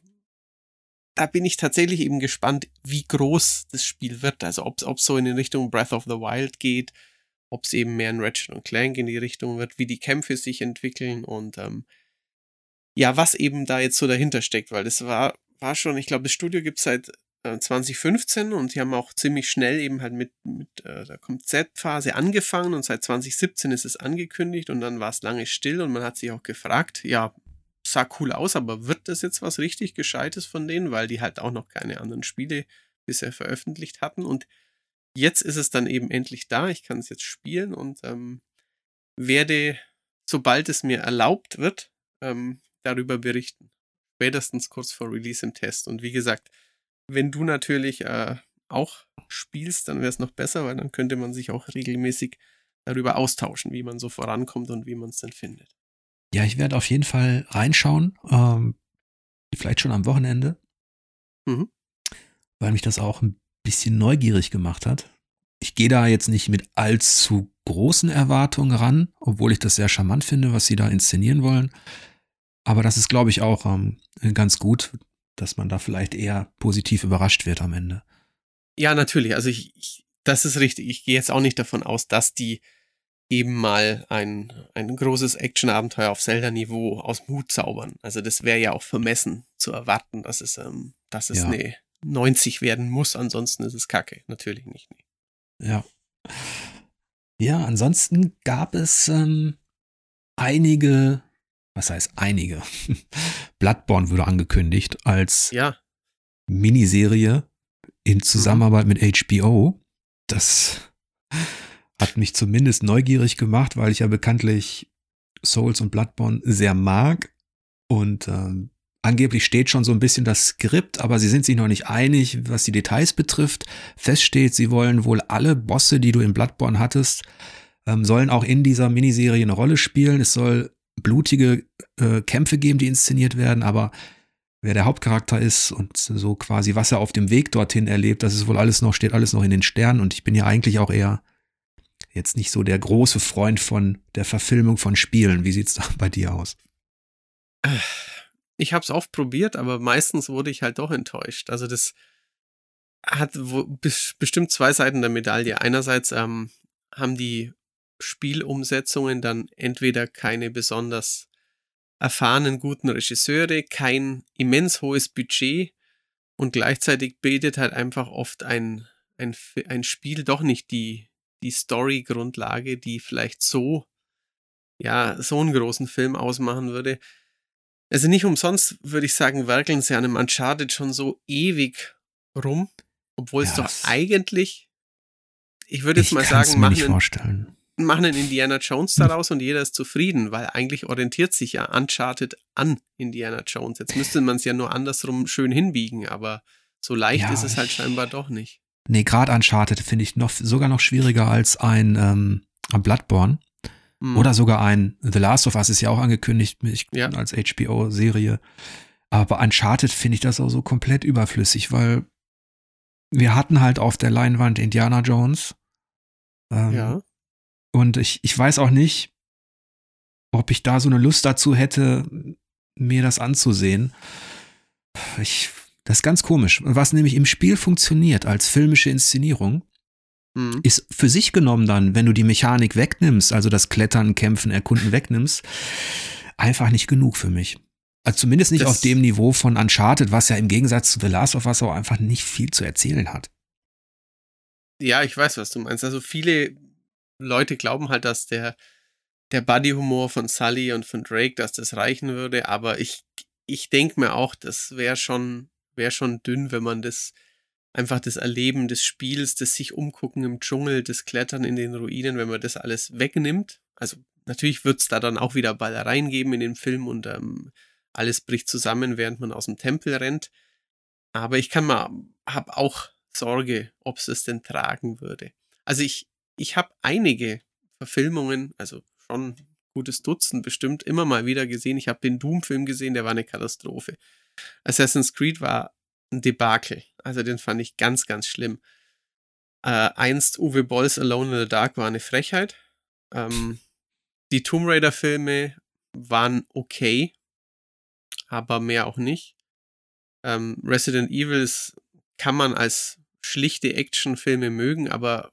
da bin ich tatsächlich eben gespannt, wie groß das Spiel wird. Also ob es so in Richtung Breath of the Wild geht, ob es eben mehr ein Ratchet und Clank in die Richtung wird, wie die Kämpfe sich entwickeln und ähm, ja, was eben da jetzt so dahinter steckt, weil das war, war schon, ich glaube, das Studio gibt es seit äh, 2015 und die haben auch ziemlich schnell eben halt mit, mit äh, der Konzeptphase angefangen und seit 2017 ist es angekündigt und dann war es lange still und man hat sich auch gefragt, ja, sah cool aus, aber wird das jetzt was richtig Gescheites von denen, weil die halt auch noch keine anderen Spiele bisher veröffentlicht hatten. Und jetzt ist es dann eben endlich da. Ich kann es jetzt spielen und ähm, werde, sobald es mir erlaubt wird, ähm, darüber berichten. Spätestens kurz vor Release im Test. Und wie gesagt, wenn du natürlich äh, auch spielst, dann wäre es noch besser, weil dann könnte man sich auch regelmäßig darüber austauschen, wie man so vorankommt und wie man es dann findet. Ja, ich werde auf jeden Fall reinschauen. Ähm, vielleicht schon am Wochenende. Mhm. Weil mich das auch ein bisschen neugierig gemacht hat. Ich gehe da jetzt nicht mit allzu großen Erwartungen ran, obwohl ich das sehr charmant finde, was sie da inszenieren wollen. Aber das ist, glaube ich, auch ähm, ganz gut, dass man da vielleicht eher positiv überrascht wird am Ende. Ja, natürlich. Also ich, ich das ist richtig. Ich gehe jetzt auch nicht davon aus, dass die eben mal ein, ein großes Action-Abenteuer auf Zelda-Niveau aus Mut zaubern. Also das wäre ja auch vermessen zu erwarten, dass es, ähm, dass es ja. eine 90 werden muss, ansonsten ist es Kacke. Natürlich nicht. Nee. Ja. Ja, ansonsten gab es ähm, einige, was heißt einige? [laughs] Bloodborne wurde angekündigt als ja. Miniserie in Zusammenarbeit mhm. mit HBO. Das hat mich zumindest neugierig gemacht, weil ich ja bekanntlich Souls und Bloodborne sehr mag. Und ähm, angeblich steht schon so ein bisschen das Skript, aber sie sind sich noch nicht einig, was die Details betrifft. Fest steht, sie wollen wohl alle Bosse, die du in Bloodborne hattest, ähm, sollen auch in dieser Miniserie eine Rolle spielen. Es soll blutige äh, Kämpfe geben, die inszeniert werden, aber wer der Hauptcharakter ist und so quasi, was er auf dem Weg dorthin erlebt, das ist wohl alles noch, steht alles noch in den Sternen und ich bin ja eigentlich auch eher jetzt nicht so der große Freund von der Verfilmung von Spielen. Wie sieht's da bei dir aus? Ich habe es oft probiert, aber meistens wurde ich halt doch enttäuscht. Also das hat bestimmt zwei Seiten der Medaille. Einerseits ähm, haben die Spielumsetzungen dann entweder keine besonders erfahrenen guten Regisseure, kein immens hohes Budget und gleichzeitig bildet halt einfach oft ein, ein, ein Spiel doch nicht die, die Story-Grundlage, die vielleicht so, ja, so einen großen Film ausmachen würde. Also nicht umsonst würde ich sagen, werkeln sie an einem Uncharted schon so ewig rum, obwohl ja, es doch eigentlich, ich würde jetzt mal sagen, machen einen, machen einen Indiana Jones daraus und jeder ist zufrieden, weil eigentlich orientiert sich ja Uncharted an Indiana Jones. Jetzt müsste man es ja nur andersrum schön hinbiegen, aber so leicht ja, ist es halt scheinbar doch nicht nee, gerade Uncharted finde ich noch, sogar noch schwieriger als ein ähm, Bloodborne. Mhm. Oder sogar ein The Last of Us ist ja auch angekündigt ich, ja. als HBO-Serie. Aber bei Uncharted finde ich das auch so komplett überflüssig, weil wir hatten halt auf der Leinwand Indiana Jones. Ähm, ja. Und ich, ich weiß auch nicht, ob ich da so eine Lust dazu hätte, mir das anzusehen. Ich, das ist ganz komisch. Was nämlich im Spiel funktioniert als filmische Inszenierung, mhm. ist für sich genommen dann, wenn du die Mechanik wegnimmst, also das Klettern, Kämpfen, Erkunden wegnimmst, einfach nicht genug für mich. Also zumindest nicht das auf dem Niveau von Uncharted, was ja im Gegensatz zu The Last of Us auch einfach nicht viel zu erzählen hat. Ja, ich weiß, was du meinst. Also viele Leute glauben halt, dass der, der Buddy-Humor von Sully und von Drake, dass das reichen würde, aber ich, ich denke mir auch, das wäre schon, wäre schon dünn, wenn man das einfach das Erleben des Spiels, das sich umgucken im Dschungel, das Klettern in den Ruinen, wenn man das alles wegnimmt. Also natürlich wird es da dann auch wieder Ballereien geben in dem Film und ähm, alles bricht zusammen, während man aus dem Tempel rennt. Aber ich kann mal, habe auch Sorge, ob es es denn tragen würde. Also ich, ich habe einige Verfilmungen, also schon gutes Dutzend bestimmt, immer mal wieder gesehen. Ich habe den Doom-Film gesehen, der war eine Katastrophe. Assassin's Creed war ein Debakel. Also den fand ich ganz, ganz schlimm. Äh, einst Uwe Bolls Alone in the Dark war eine Frechheit. Ähm, die Tomb Raider-Filme waren okay, aber mehr auch nicht. Ähm, Resident Evil kann man als schlichte Actionfilme mögen, aber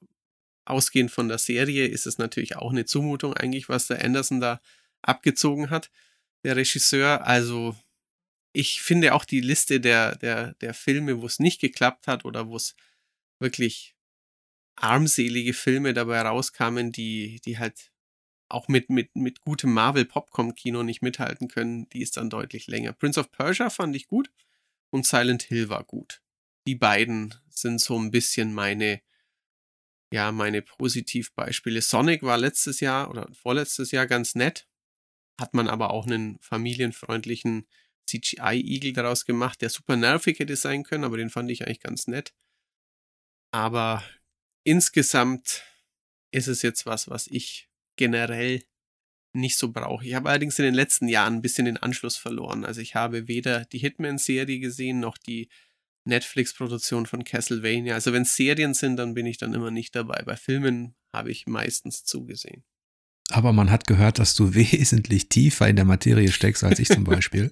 ausgehend von der Serie ist es natürlich auch eine Zumutung eigentlich, was der Anderson da abgezogen hat, der Regisseur. Also ich finde auch die Liste der, der, der Filme, wo es nicht geklappt hat oder wo es wirklich armselige Filme dabei rauskamen, die, die halt auch mit, mit, mit gutem Marvel-Popcorn-Kino nicht mithalten können, die ist dann deutlich länger. Prince of Persia fand ich gut und Silent Hill war gut. Die beiden sind so ein bisschen meine, ja, meine Positivbeispiele. Sonic war letztes Jahr oder vorletztes Jahr ganz nett, hat man aber auch einen familienfreundlichen CGI-Igel daraus gemacht, der super nervig hätte sein können, aber den fand ich eigentlich ganz nett. Aber insgesamt ist es jetzt was, was ich generell nicht so brauche. Ich habe allerdings in den letzten Jahren ein bisschen den Anschluss verloren. Also ich habe weder die Hitman-Serie gesehen, noch die Netflix-Produktion von Castlevania. Also wenn es Serien sind, dann bin ich dann immer nicht dabei. Bei Filmen habe ich meistens zugesehen. Aber man hat gehört, dass du [laughs] wesentlich tiefer in der Materie steckst als ich zum Beispiel.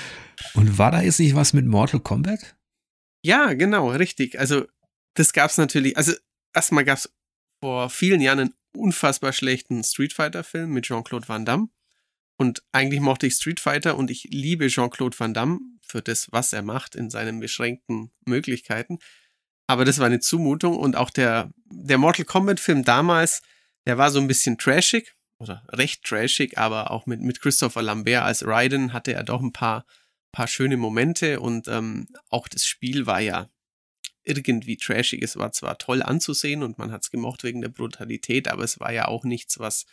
[laughs] Und war da jetzt nicht was mit Mortal Kombat? Ja, genau, richtig. Also das gab es natürlich. Also erstmal gab es vor vielen Jahren einen unfassbar schlechten Street Fighter-Film mit Jean-Claude Van Damme. Und eigentlich mochte ich Street Fighter und ich liebe Jean-Claude Van Damme für das, was er macht in seinen beschränkten Möglichkeiten. Aber das war eine Zumutung und auch der, der Mortal Kombat-Film damals, der war so ein bisschen trashig oder recht trashig, aber auch mit, mit Christopher Lambert als Raiden hatte er doch ein paar, paar schöne Momente und ähm, auch das Spiel war ja irgendwie trashig. Es war zwar toll anzusehen und man hat es gemocht wegen der Brutalität, aber es war ja auch nichts, was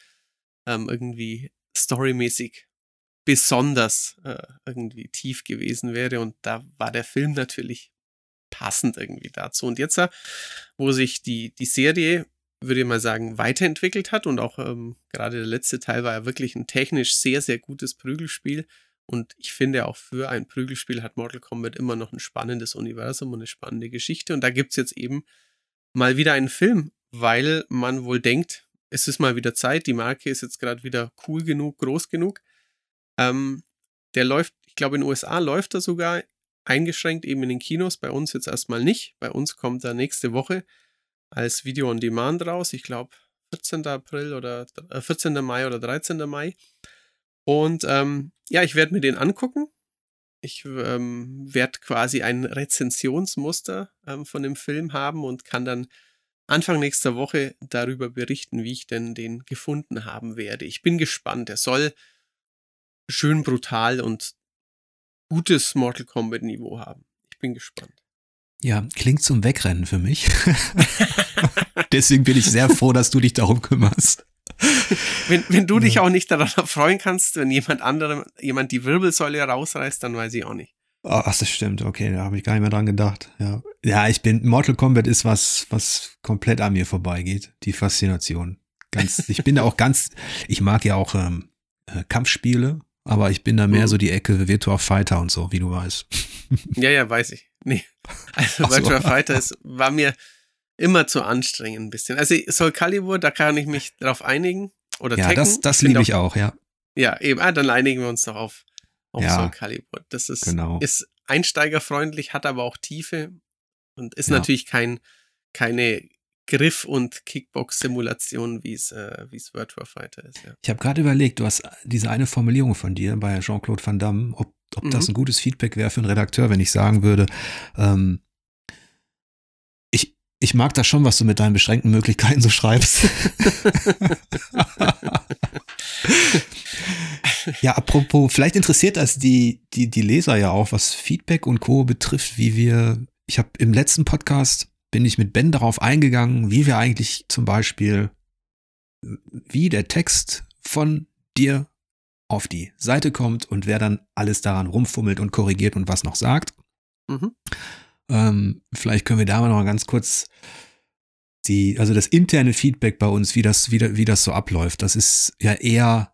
ähm, irgendwie storymäßig besonders äh, irgendwie tief gewesen wäre. Und da war der Film natürlich passend irgendwie dazu. Und jetzt, äh, wo sich die, die Serie, würde ich mal sagen, weiterentwickelt hat und auch ähm, gerade der letzte Teil war ja wirklich ein technisch sehr, sehr gutes Prügelspiel und ich finde auch für ein Prügelspiel hat Mortal Kombat immer noch ein spannendes Universum und eine spannende Geschichte. Und da gibt es jetzt eben mal wieder einen Film, weil man wohl denkt, es ist mal wieder Zeit, die Marke ist jetzt gerade wieder cool genug, groß genug. Ähm, der läuft, ich glaube in den USA läuft er sogar eingeschränkt eben in den Kinos, bei uns jetzt erstmal nicht. Bei uns kommt er nächste Woche als Video on Demand raus. Ich glaube 14. April oder äh, 14. Mai oder 13. Mai. Und ähm, ja, ich werde mir den angucken. Ich ähm, werde quasi ein Rezensionsmuster ähm, von dem Film haben und kann dann Anfang nächster Woche darüber berichten, wie ich denn den gefunden haben werde. Ich bin gespannt. Er soll schön brutal und gutes Mortal Kombat Niveau haben. Ich bin gespannt. Ja, klingt zum Wegrennen für mich. [laughs] [laughs] Deswegen bin ich sehr froh, dass du dich darum kümmerst wenn, wenn du dich auch nicht daran freuen kannst, wenn jemand anderem, jemand die Wirbelsäule rausreißt, dann weiß ich auch nicht. Ach, das stimmt, okay, da habe ich gar nicht mehr dran gedacht, ja. Ja, ich bin, Mortal Kombat ist was, was komplett an mir vorbeigeht. Die Faszination. Ganz, ich bin da auch ganz, ich mag ja auch ähm, äh, Kampfspiele, aber ich bin da mehr mhm. so die Ecke Virtua Fighter und so, wie du weißt. [laughs] Ja, ja, weiß ich. Nee. Also Ach Virtua so. Fighter ist, war mir immer zu anstrengend ein bisschen. Also Soul Calibur, da kann ich mich drauf einigen. Oder ja, Tekken. das, das liebe ich auch, ja. Ja, eben. Ah, dann einigen wir uns doch auf, auf ja, Soul Calibur. Das ist, genau. ist einsteigerfreundlich, hat aber auch Tiefe und ist ja. natürlich kein, keine Griff- und Kickbox-Simulation, wie es äh, wie es Virtua Fighter ist. Ja. Ich habe gerade überlegt, du hast diese eine Formulierung von dir bei Jean-Claude Van Damme, ob, ob mhm. das ein gutes Feedback wäre für einen Redakteur, wenn ich sagen würde, ähm, ich, ich mag das schon, was du mit deinen beschränkten Möglichkeiten so schreibst. [laughs] ja, apropos, vielleicht interessiert das die, die, die Leser ja auch, was Feedback und Co. betrifft, wie wir, ich habe im letzten Podcast bin ich mit Ben darauf eingegangen, wie wir eigentlich zum Beispiel, wie der Text von dir auf die Seite kommt und wer dann alles daran rumfummelt und korrigiert und was noch sagt. Mhm. Ähm, vielleicht können wir da mal noch mal ganz kurz die, also das interne Feedback bei uns, wie das, wie, wie das so abläuft. Das ist ja eher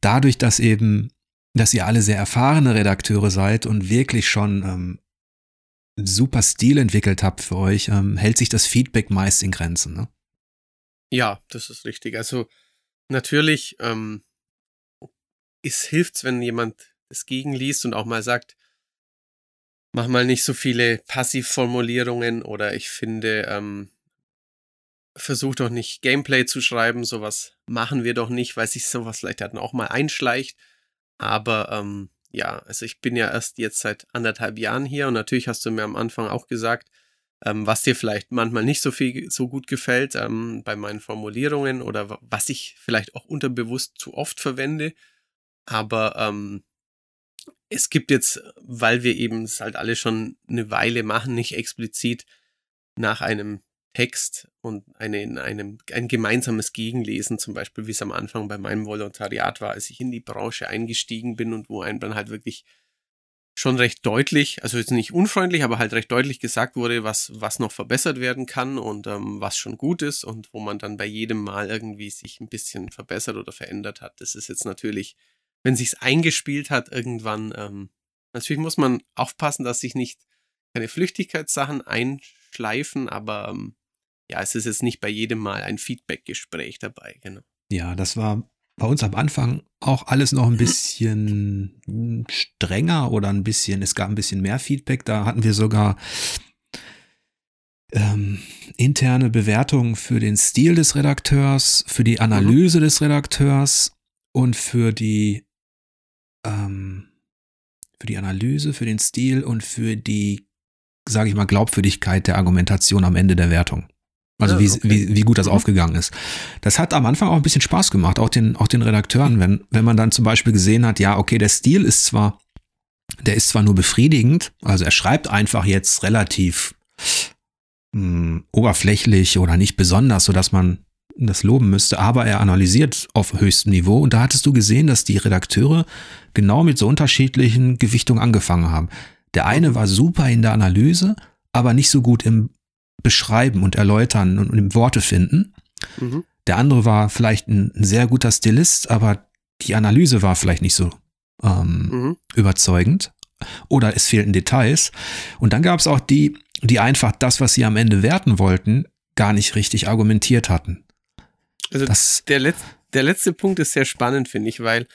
dadurch, dass eben, dass ihr alle sehr erfahrene Redakteure seid und wirklich schon ähm, super Stil entwickelt habt für euch, ähm, hält sich das Feedback meist in Grenzen, ne? Ja, das ist richtig. Also natürlich ähm, es hilft's, wenn jemand das gegenliest und auch mal sagt, mach mal nicht so viele Passivformulierungen oder ich finde, ähm, versuch doch nicht Gameplay zu schreiben, sowas machen wir doch nicht, weil sich sowas vielleicht dann auch mal einschleicht. Aber ähm, ja, also ich bin ja erst jetzt seit anderthalb Jahren hier und natürlich hast du mir am Anfang auch gesagt, ähm, was dir vielleicht manchmal nicht so viel so gut gefällt ähm, bei meinen Formulierungen oder was ich vielleicht auch unterbewusst zu oft verwende. Aber ähm, es gibt jetzt, weil wir eben es halt alle schon eine Weile machen, nicht explizit nach einem Text und eine, in einem, ein gemeinsames Gegenlesen, zum Beispiel, wie es am Anfang bei meinem Volontariat war, als ich in die Branche eingestiegen bin und wo einem dann halt wirklich schon recht deutlich, also jetzt nicht unfreundlich, aber halt recht deutlich gesagt wurde, was, was noch verbessert werden kann und ähm, was schon gut ist und wo man dann bei jedem Mal irgendwie sich ein bisschen verbessert oder verändert hat. Das ist jetzt natürlich, wenn sich's eingespielt hat, irgendwann, ähm, natürlich muss man aufpassen, dass sich nicht keine Flüchtigkeitssachen einschleifen, aber ähm, ja, es ist jetzt nicht bei jedem Mal ein Feedback-Gespräch dabei, genau. Ja, das war bei uns am Anfang auch alles noch ein [laughs] bisschen strenger oder ein bisschen, es gab ein bisschen mehr Feedback. Da hatten wir sogar ähm, interne Bewertungen für den Stil des Redakteurs, für die Analyse mhm. des Redakteurs und für die ähm, für die Analyse, für den Stil und für die, sage ich mal, Glaubwürdigkeit der Argumentation am Ende der Wertung. Also ja, wie, okay. wie, wie gut das mhm. aufgegangen ist. Das hat am Anfang auch ein bisschen Spaß gemacht, auch den, auch den Redakteuren, wenn, wenn man dann zum Beispiel gesehen hat, ja, okay, der Stil ist zwar, der ist zwar nur befriedigend, also er schreibt einfach jetzt relativ mh, hm, oberflächlich oder nicht besonders, so dass man das loben müsste, aber er analysiert auf höchstem Niveau und da hattest du gesehen, dass die Redakteure genau mit so unterschiedlichen Gewichtungen angefangen haben. Der eine war super in der Analyse, aber nicht so gut im beschreiben und erläutern und, und Worte finden. Mhm. Der andere war vielleicht ein, ein, sehr guter Stilist, aber die Analyse war vielleicht nicht so ähm, mhm. überzeugend. Oder es fehlten Details. Und dann gab es auch die, die einfach das, was sie am Ende werten wollten, gar nicht richtig argumentiert hatten. Also das, der, Letz-, der letzte Punkt ist sehr spannend, finde ich, weil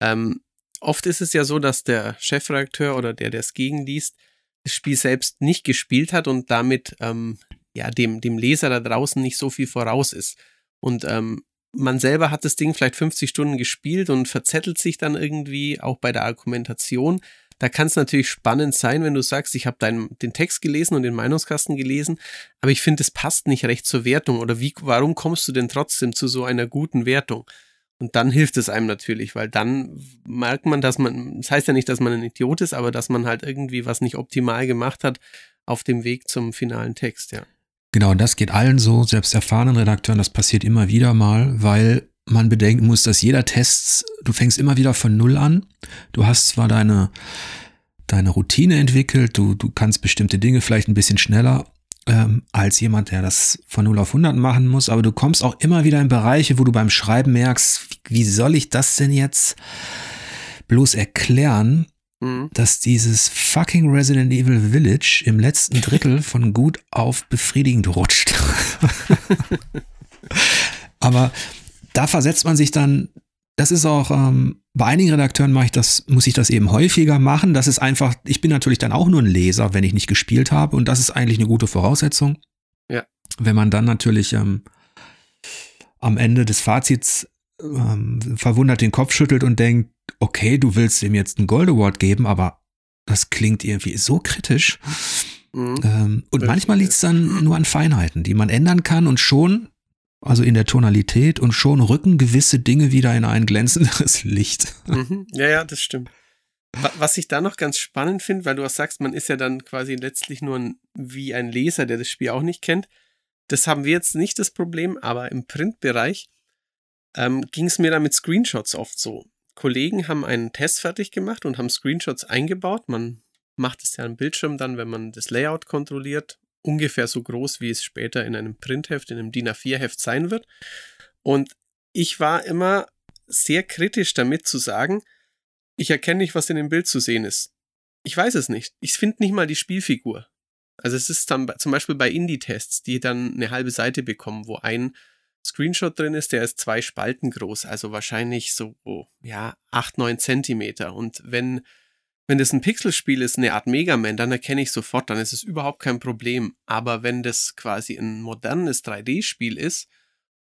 ähm, oft ist es ja so, dass der Chefredakteur oder der, der es gegenliest, das Spiel selbst nicht gespielt hat und damit ähm, ja dem, dem Leser da draußen nicht so viel voraus ist. Und ähm, man selber hat das Ding vielleicht 50 Stunden gespielt und verzettelt sich dann irgendwie auch bei der Argumentation. Da kann es natürlich spannend sein, wenn du sagst, ich habe den Text gelesen und den Meinungskasten gelesen, aber ich finde, es passt nicht recht zur Wertung. Oder wie, warum kommst du denn trotzdem zu so einer guten Wertung? Und dann hilft es einem natürlich, weil dann merkt man, dass man, das heißt ja nicht, dass man ein Idiot ist, aber dass man halt irgendwie was nicht optimal gemacht hat auf dem Weg zum finalen Text, ja. Genau, das geht allen so, selbst erfahrenen Redakteuren, das passiert immer wieder mal, weil man bedenken muss, dass jeder Test, du fängst immer wieder von Null an. Du hast zwar deine, deine Routine entwickelt, du, du kannst bestimmte Dinge vielleicht ein bisschen schneller ähm, als jemand, der das von 0 auf 100 machen muss, aber du kommst auch immer wieder in Bereiche, wo du beim Schreiben merkst, wie soll ich das denn jetzt bloß erklären, mhm. dass dieses fucking Resident Evil Village im letzten Drittel von gut auf befriedigend rutscht. [laughs] aber da versetzt man sich dann das ist auch, ähm, bei einigen Redakteuren mache ich das, muss ich das eben häufiger machen. Das ist einfach, ich bin natürlich dann auch nur ein Leser, wenn ich nicht gespielt habe. Und das ist eigentlich eine gute Voraussetzung. Ja. Wenn man dann natürlich ähm, am Ende des Fazits ähm, verwundert den Kopf schüttelt und denkt, okay, du willst ihm jetzt einen Gold Award geben, aber das klingt irgendwie so kritisch. Mhm. Ähm, und manchmal liegt es dann nur an Feinheiten, die man ändern kann und schon also in der Tonalität und schon rücken gewisse Dinge wieder in ein glänzenderes [laughs] Licht. Mhm. Ja, ja, das stimmt. Was ich da noch ganz spannend finde, weil du auch sagst, man ist ja dann quasi letztlich nur ein, wie ein Leser, der das Spiel auch nicht kennt. Das haben wir jetzt nicht das Problem, aber im Printbereich ähm, ging es mir da mit Screenshots oft so. Kollegen haben einen Test fertig gemacht und haben Screenshots eingebaut. Man macht es ja am Bildschirm dann, wenn man das Layout kontrolliert ungefähr so groß, wie es später in einem Printheft, in einem DIN A4-Heft sein wird. Und ich war immer sehr kritisch damit zu sagen, ich erkenne nicht, was in dem Bild zu sehen ist. Ich weiß es nicht. Ich finde nicht mal die Spielfigur. Also es ist dann zum Beispiel bei Indie-Tests, die dann eine halbe Seite bekommen, wo ein Screenshot drin ist, der ist zwei Spalten groß, also wahrscheinlich so, ja, acht, neun Zentimeter. Und wenn wenn das ein Pixelspiel ist, eine Art Mega Man, dann erkenne ich sofort, dann ist es überhaupt kein Problem. Aber wenn das quasi ein modernes 3D-Spiel ist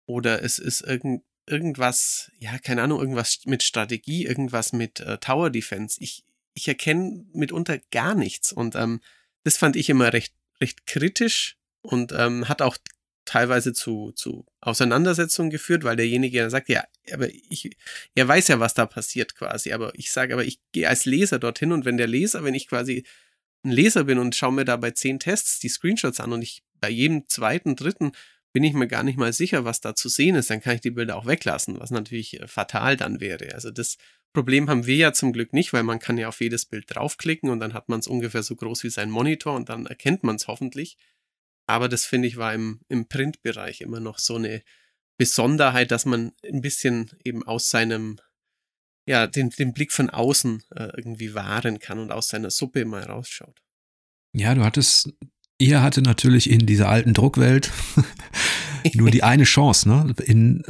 oder es ist irgend, irgendwas, ja, keine Ahnung, irgendwas mit Strategie, irgendwas mit äh, Tower Defense, ich, ich erkenne mitunter gar nichts. Und ähm, das fand ich immer recht, recht kritisch und ähm, hat auch teilweise zu, zu Auseinandersetzungen geführt, weil derjenige dann sagt, ja, aber ich, er weiß ja, was da passiert quasi, aber ich sage, aber ich gehe als Leser dorthin und wenn der Leser, wenn ich quasi ein Leser bin und schaue mir da bei zehn Tests die Screenshots an und ich bei jedem zweiten, dritten bin ich mir gar nicht mal sicher, was da zu sehen ist, dann kann ich die Bilder auch weglassen, was natürlich äh, fatal dann wäre. Also das Problem haben wir ja zum Glück nicht, weil man kann ja auf jedes Bild draufklicken und dann hat man es ungefähr so groß wie sein Monitor und dann erkennt man es hoffentlich. Aber das finde ich war im, im Printbereich immer noch so eine Besonderheit, dass man ein bisschen eben aus seinem, ja, den, den Blick von außen äh, irgendwie wahren kann und aus seiner Suppe mal rausschaut. Ja, du hattest, ihr hatte natürlich in dieser alten Druckwelt [laughs] nur die eine Chance, ne? In,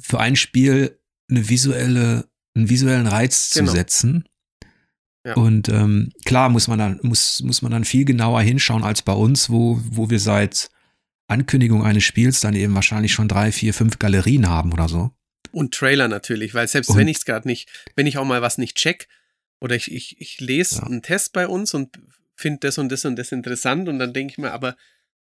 für ein Spiel eine visuelle, einen visuellen Reiz genau. zu setzen. Ja. Und ähm, klar muss man dann, muss, muss man dann viel genauer hinschauen als bei uns, wo, wo wir seit Ankündigung eines Spiels dann eben wahrscheinlich schon drei, vier, fünf Galerien haben oder so. Und Trailer natürlich, weil selbst und, wenn ich es gerade nicht, wenn ich auch mal was nicht check oder ich, ich, ich lese ja. einen Test bei uns und finde das und das und das interessant und dann denke ich mir, aber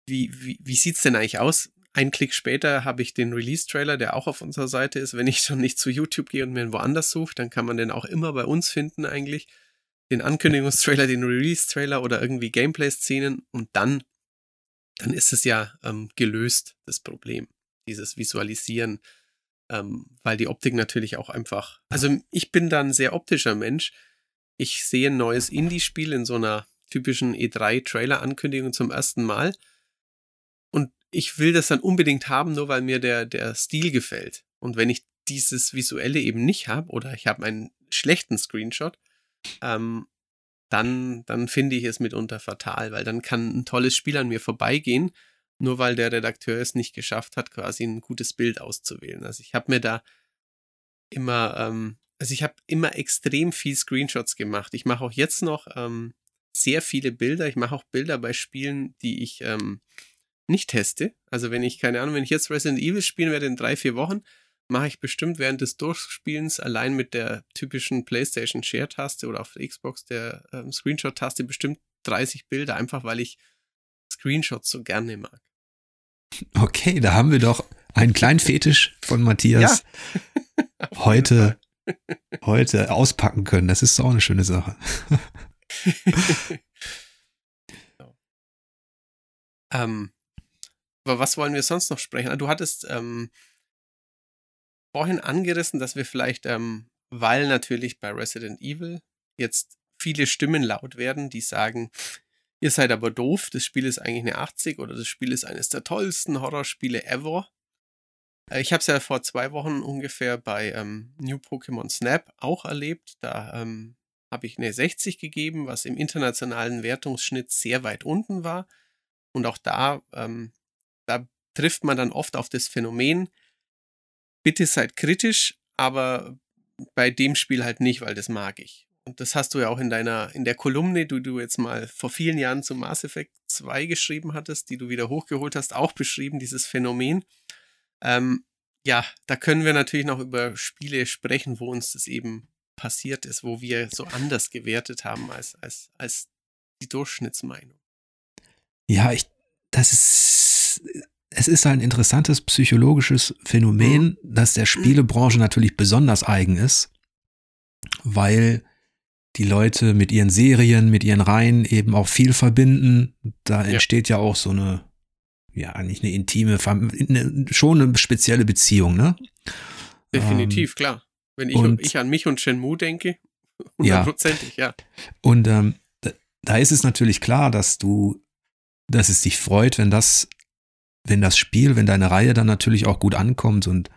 wie, wie, wie sieht es denn eigentlich aus? Ein Klick später habe ich den Release-Trailer, der auch auf unserer Seite ist. Wenn ich schon nicht zu YouTube gehe und mir woanders suche, dann kann man den auch immer bei uns finden eigentlich den Ankündigungstrailer, den Release-Trailer oder irgendwie Gameplay-Szenen und dann, dann ist es ja ähm, gelöst, das Problem, dieses Visualisieren, ähm, weil die Optik natürlich auch einfach, also ich bin dann ein sehr optischer Mensch. Ich sehe ein neues Indie-Spiel in so einer typischen E3-Trailer-Ankündigung zum ersten Mal und ich will das dann unbedingt haben, nur weil mir der, der Stil gefällt. Und wenn ich dieses Visuelle eben nicht habe oder ich habe einen schlechten Screenshot, ähm, dann, dann finde ich es mitunter fatal, weil dann kann ein tolles Spiel an mir vorbeigehen, nur weil der Redakteur es nicht geschafft hat, quasi ein gutes Bild auszuwählen. Also ich habe mir da immer, ähm, also ich habe immer extrem viel Screenshots gemacht. Ich mache auch jetzt noch ähm, sehr viele Bilder. Ich mache auch Bilder bei Spielen, die ich ähm, nicht teste. Also wenn ich, keine Ahnung, wenn ich jetzt Resident Evil spielen werde in drei, vier Wochen, mache ich bestimmt während des Durchspielens allein mit der typischen PlayStation Share-Taste oder auf der Xbox der ähm, Screenshot-Taste bestimmt 30 Bilder, einfach weil ich Screenshots so gerne mag. [laughs] Okay, da haben wir doch einen kleinen Fetisch von Matthias ja. [laughs] heute, heute auspacken können. Das ist auch eine schöne Sache. [laughs] ähm, aber was wollen wir sonst noch sprechen? Du hattest ähm, vorhin angerissen, dass wir vielleicht, ähm, weil natürlich bei Resident Evil jetzt viele Stimmen laut werden, die sagen, ihr seid aber doof, das Spiel ist eigentlich eine 80 oder das Spiel ist eines der tollsten Horrorspiele ever. Äh, ich habe es ja vor zwei Wochen ungefähr bei ähm, New Pokémon Snap auch erlebt. Da ähm, habe ich eine 60 gegeben, was im internationalen Wertungsschnitt sehr weit unten war. Und auch da, ähm, da trifft man dann oft auf das Phänomen, bitte seid kritisch, aber bei dem Spiel halt nicht, weil das mag ich. Und das hast du ja auch in deiner, in der Kolumne, die du jetzt mal vor vielen Jahren zu Mass Effect 2 geschrieben hattest, die du wieder hochgeholt hast, auch beschrieben, dieses Phänomen. Ähm, ja, da können wir natürlich noch über Spiele sprechen, wo uns das eben passiert ist, wo wir so anders gewertet haben als, als, als die Durchschnittsmeinung. Ja, ich, das ist, es ist ein interessantes psychologisches Phänomen, mhm. das der Spielebranche natürlich besonders eigen ist, weil die Leute mit ihren Serien, mit ihren Reihen eben auch viel verbinden. Da entsteht ja, ja auch so eine, ja, eigentlich eine intime, eine, schon eine spezielle Beziehung, ne? Definitiv, ähm, klar. Wenn ich, und, ich an mich und Shenmue denke, [laughs] hundertprozentig, ja. ja. Und ähm, da, da ist es natürlich klar, dass du, dass es dich freut, wenn das, wenn das Spiel, wenn deine Reihe dann natürlich auch gut ankommt und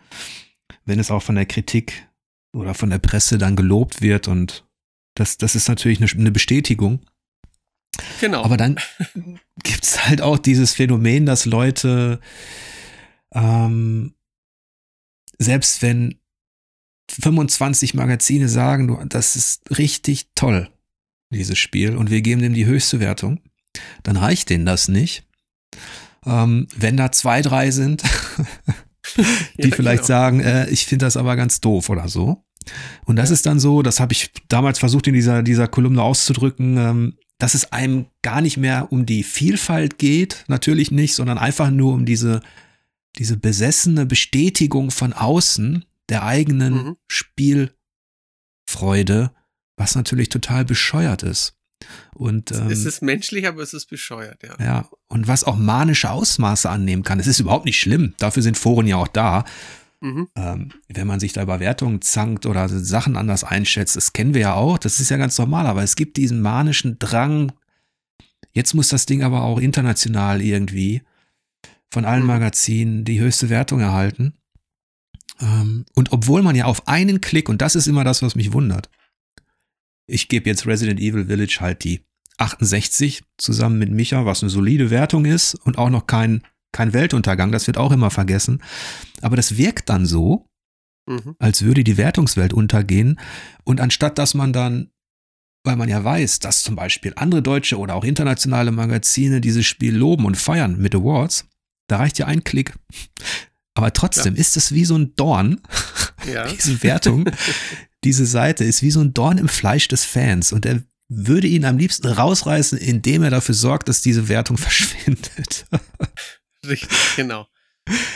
wenn es auch von der Kritik oder von der Presse dann gelobt wird und das, das ist natürlich eine, eine Bestätigung. Genau. Aber dann [laughs] gibt es halt auch dieses Phänomen, dass Leute, ähm, selbst wenn 25 Magazine sagen, du, das ist richtig toll, dieses Spiel, und wir geben dem die höchste Wertung, dann reicht denen das nicht. Ähm, wenn da zwei, drei sind, [laughs] die ja, vielleicht genau. sagen, äh, ich finde das aber ganz doof oder so. Und das ja. ist dann so, das habe ich damals versucht in dieser, dieser Kolumne auszudrücken, ähm, dass es einem gar nicht mehr um die Vielfalt geht, natürlich nicht, sondern einfach nur um diese, diese besessene Bestätigung von außen der eigenen mhm. Spielfreude, was natürlich total bescheuert ist. Und, ähm, es ist menschlich, aber es ist bescheuert, ja. Ja, und was auch manische Ausmaße annehmen kann. Es ist überhaupt nicht schlimm. Dafür sind Foren ja auch da. Mhm. Ähm, wenn man sich da über Wertungen zankt oder Sachen anders einschätzt, das kennen wir ja auch, das ist ja ganz normal, aber es gibt diesen manischen Drang, jetzt muss das Ding aber auch international irgendwie von allen mhm. Magazinen die höchste Wertung erhalten. Ähm, und obwohl man ja auf einen Klick, und das ist immer das, was mich wundert, ich gebe jetzt Resident Evil Village halt die 68 zusammen mit Micha, was eine solide Wertung ist und auch noch kein kein Weltuntergang, das wird auch immer vergessen. Aber das wirkt dann so, mhm. als würde die Wertungswelt untergehen. Und anstatt dass man dann, weil man ja weiß, dass zum Beispiel andere deutsche oder auch internationale Magazine dieses Spiel loben und feiern mit Awards, da reicht ja ein Klick. Aber trotzdem ja. ist es wie so ein Dorn, ja. [laughs] diese Wertung, [laughs] diese Seite ist wie so ein Dorn im Fleisch des Fans und er würde ihn am liebsten rausreißen, indem er dafür sorgt, dass diese Wertung [laughs] verschwindet. Richtig, genau.